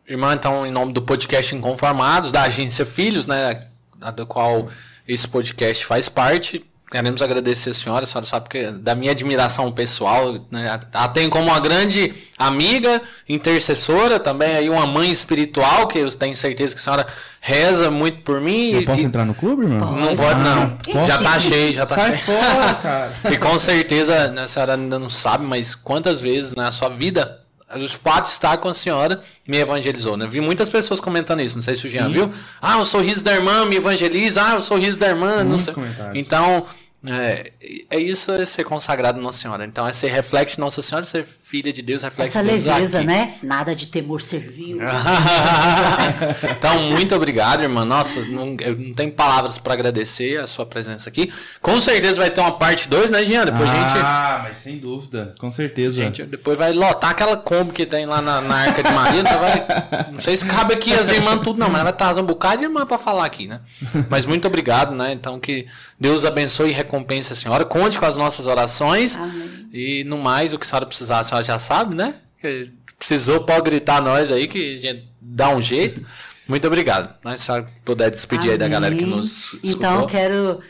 Irmã, então, em nome do podcast Inconformados, da agência Filhos, né, a do qual esse podcast faz parte, queremos agradecer a senhora, a senhora sabe que da minha admiração pessoal, né, a tem como uma grande amiga, intercessora, também aí uma mãe espiritual, que eu tenho certeza que a senhora reza muito por mim. Eu e- posso e- entrar no clube, irmão? Não Pode. pode, não. Ah, Já tá cheio, já tá Sai cheio. fora, cara. E com certeza, né, a senhora ainda não sabe, mas quantas vezes na sua vida o fato de estar com a senhora me evangelizou, né? Vi muitas pessoas comentando isso, não sei se o Jean Sim. viu. Ah, o sorriso da irmã me evangeliza, ah, o sorriso da irmã, não sei. comentários. Então, é, é isso é ser consagrado a Nossa Senhora. Então, é ser reflexo de Nossa Senhora, ser filha de Deus, reflexo Essa leveza, aqui. né? Nada de temor servil. então, muito obrigado, irmã. Nossa, não, eu não tenho palavras para agradecer a sua presença aqui. Com certeza vai ter uma parte 2, né, Jean? Depois a gente Ah, mas sem dúvida, com certeza. Gente, depois vai lotar aquela Kombi que tem lá na, na Arca de Maria. Não, vai, não sei se cabe aqui as irmãs tudo, não, mas vai trazer um bocado de irmã pra falar aqui, né? Mas muito obrigado, né? Então que Deus abençoe e recompense a senhora. Conte com as nossas orações. Amém. E no mais, o que a senhora precisar, a senhora já sabe, né? Que Precisou, pode gritar nós aí que a gente dá um jeito. Muito obrigado. Mas se puder despedir aí da galera que Amém. nos escutou. Então, quero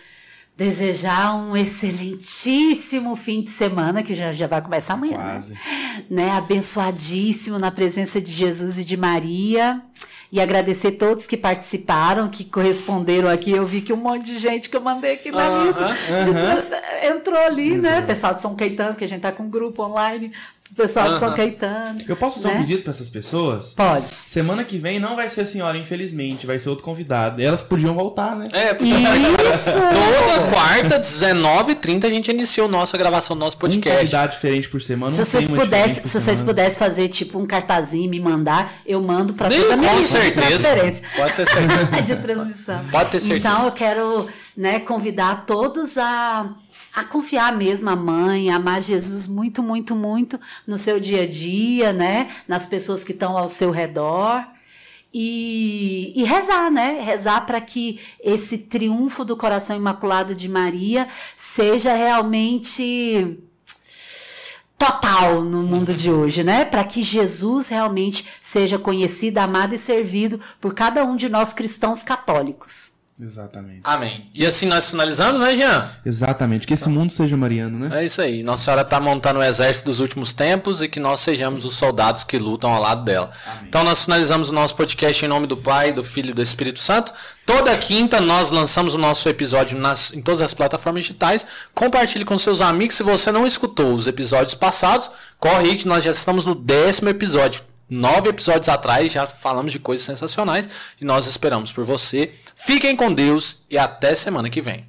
desejar um excelentíssimo fim de semana, que já, já vai começar amanhã. né? Quase. né, abençoadíssimo na presença de Jesus e de Maria. E agradecer todos que participaram, que corresponderam aqui. Eu vi que um monte de gente que eu mandei aqui na Aham. lista de- entrou ali, né? Pessoal de São Caetano, que a gente tá com um grupo online. Pessoal de São. Caetano. Eu posso fazer né? um pedido para essas pessoas? Pode. Semana que vem não vai ser a senhora, infelizmente, vai ser outro convidado. E elas podiam voltar, né? É, porque Isso! toda quarta, 19h30, a gente iniciou nossa gravação do nosso Um podcast. convidado diferente por semana. Se não vocês, por se vocês pudessem fazer tipo um cartazinho e me mandar, eu mando para toda a minha com certeza. transferência. Pode ter certeza. de transmissão. Pode ter certeza. Então eu quero né, convidar todos a, a confiar mesmo a mãe, a amar Jesus muito, muito, muito no seu dia a dia, né? Nas pessoas que estão ao seu redor. E, e rezar, né? Rezar para que esse triunfo do coração imaculado de Maria seja realmente total no mundo de hoje, né? Para que Jesus realmente seja conhecido, amado e servido por cada um de nós cristãos católicos. Exatamente. Amém. E assim nós finalizamos, né, Jean? Exatamente. Que esse mundo seja mariano, né? É isso aí. Nossa Senhora está montando o exército dos últimos tempos e que nós sejamos os soldados que lutam ao lado dela. Então nós finalizamos o nosso podcast em nome do Pai, do Filho e do Espírito Santo. Toda quinta nós lançamos o nosso episódio nas, em todas as plataformas digitais. Compartilhe com seus amigos. Se você não escutou os episódios passados, corre aí que nós já estamos no décimo episódio. Nove episódios atrás já falamos de coisas sensacionais e nós esperamos por você. Fiquem com Deus e até semana que vem.